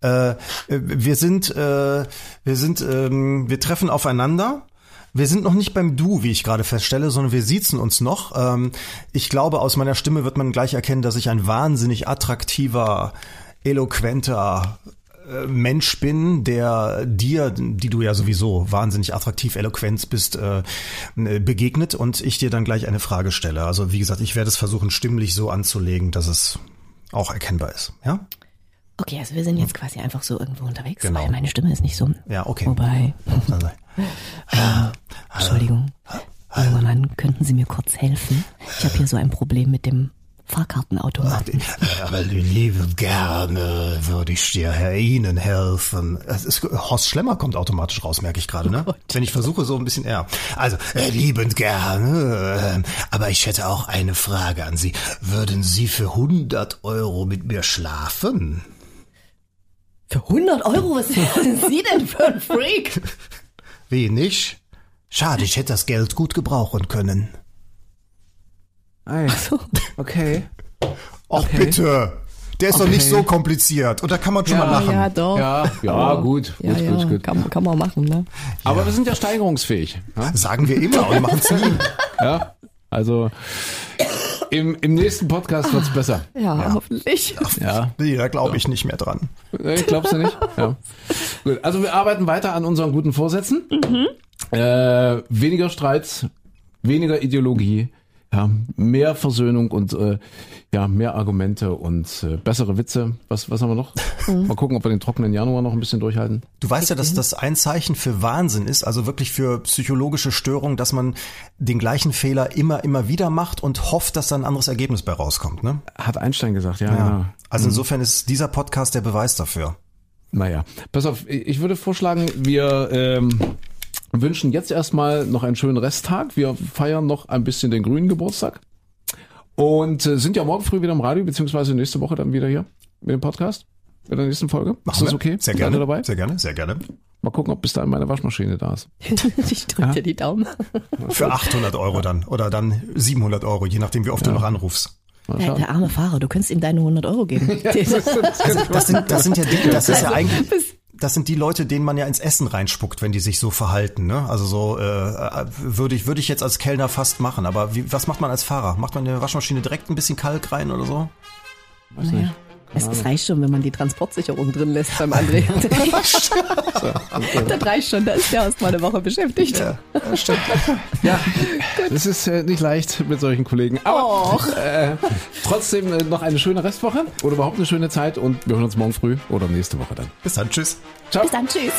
Äh, wir sind, äh, wir sind, ähm, wir treffen aufeinander. Wir sind noch nicht beim Du, wie ich gerade feststelle, sondern wir siezen uns noch. Ähm, ich glaube, aus meiner Stimme wird man gleich erkennen, dass ich ein wahnsinnig attraktiver, eloquenter Mensch bin, der dir, die du ja sowieso wahnsinnig attraktiv, eloquent bist, äh, begegnet und ich dir dann gleich eine Frage stelle. Also wie gesagt, ich werde es versuchen, stimmlich so anzulegen, dass es auch erkennbar ist. Ja? Okay, also wir sind jetzt quasi einfach so irgendwo unterwegs, Genau. weil meine Stimme ist nicht so. Ja, okay. Wobei, [laughs] Entschuldigung, junger Mann, könnten Sie mir kurz helfen? Ich habe hier so ein Problem mit dem Fahrkartenautomaten. Aber liebe gerne würde ich dir Herr Ihnen helfen. Es ist, Horst Schlemmer kommt automatisch raus, merke ich gerade, ne? Wenn ich versuche, so ein bisschen eher. Also, äh, liebend gerne. äh, Aber ich hätte auch eine Frage an Sie. Würden Sie für 100 Euro mit mir schlafen? Für 100 Euro, was sind Sie denn für ein Freak? [laughs] Wenig? Schade, ich hätte das Geld gut gebrauchen können. Ei. Okay. Och, Okay. bitte. Der ist doch nicht Okay. so kompliziert. Und da kann man schon mal lachen. doch. Ja, ja, gut, Ja, gut, ja, gut, gut. Kann, kann man machen, ne? Aber wir sind ja steigerungsfähig. Ja? Sagen wir immer und machen es nie. [laughs] ja? Also im, im nächsten Podcast wird's besser. Ja, hoffentlich. Ja. Nee, da glaube ich nicht mehr dran. Nee, glaubst du nicht? Ja. Gut, also wir arbeiten weiter an unseren guten Vorsätzen. Äh, weniger Streits, weniger Ideologie, ja, mehr Versöhnung und äh, ja, mehr Argumente und äh, bessere Witze. Was, was haben wir noch? Mal gucken, ob wir den trockenen Januar noch ein bisschen durchhalten. Du weißt ja, dass das ein Zeichen für Wahnsinn ist, also wirklich für psychologische Störung, dass man den gleichen Fehler immer, immer wieder macht und hofft, dass da ein anderes Ergebnis bei rauskommt. Ne? Hat Einstein gesagt, ja, genau. Also insofern ist dieser Podcast der Beweis dafür. Naja, pass auf, ich würde vorschlagen, wir ähm, wünschen jetzt erstmal noch einen schönen Resttag. Wir feiern noch ein bisschen den grünen Geburtstag und äh, sind ja morgen früh wieder im Radio, beziehungsweise nächste Woche dann wieder hier mit dem Podcast, mit der nächsten Folge. Ist das wir? okay? Sehr gerne. dabei? Sehr gerne, sehr gerne. Mal gucken, ob bis dahin meine Waschmaschine da ist. [laughs] ich drücke dir die Daumen. Für 800 Euro dann. Oder dann 700 Euro, je nachdem, wie oft du noch anrufst. Mal Der, arme Fahrer, du könntest ihm deine 100 Euro geben. [laughs] Das sind, das sind ja Dinge, das ist ja [laughs] eigentlich, bis- das sind die Leute, denen man ja ins Essen reinspuckt, wenn die sich so verhalten. Ne? Also so äh, würde ich würde ich jetzt als Kellner fast machen. Aber wie, was macht man als Fahrer? Macht man in der Waschmaschine direkt ein bisschen Kalk rein oder so? Weiß naja. nicht. Es, es reicht schon, wenn man die Transportsicherung drin lässt beim André. [laughs] [laughs] das reicht schon, da ist der erst mal eine Woche beschäftigt. Ja, das ist äh, nicht leicht mit solchen Kollegen. Aber Och. äh, trotzdem äh, noch eine schöne Restwoche oder überhaupt eine schöne Zeit und wir hören uns morgen früh oder nächste Woche dann. Bis dann, tschüss. Ciao. Bis dann, tschüss.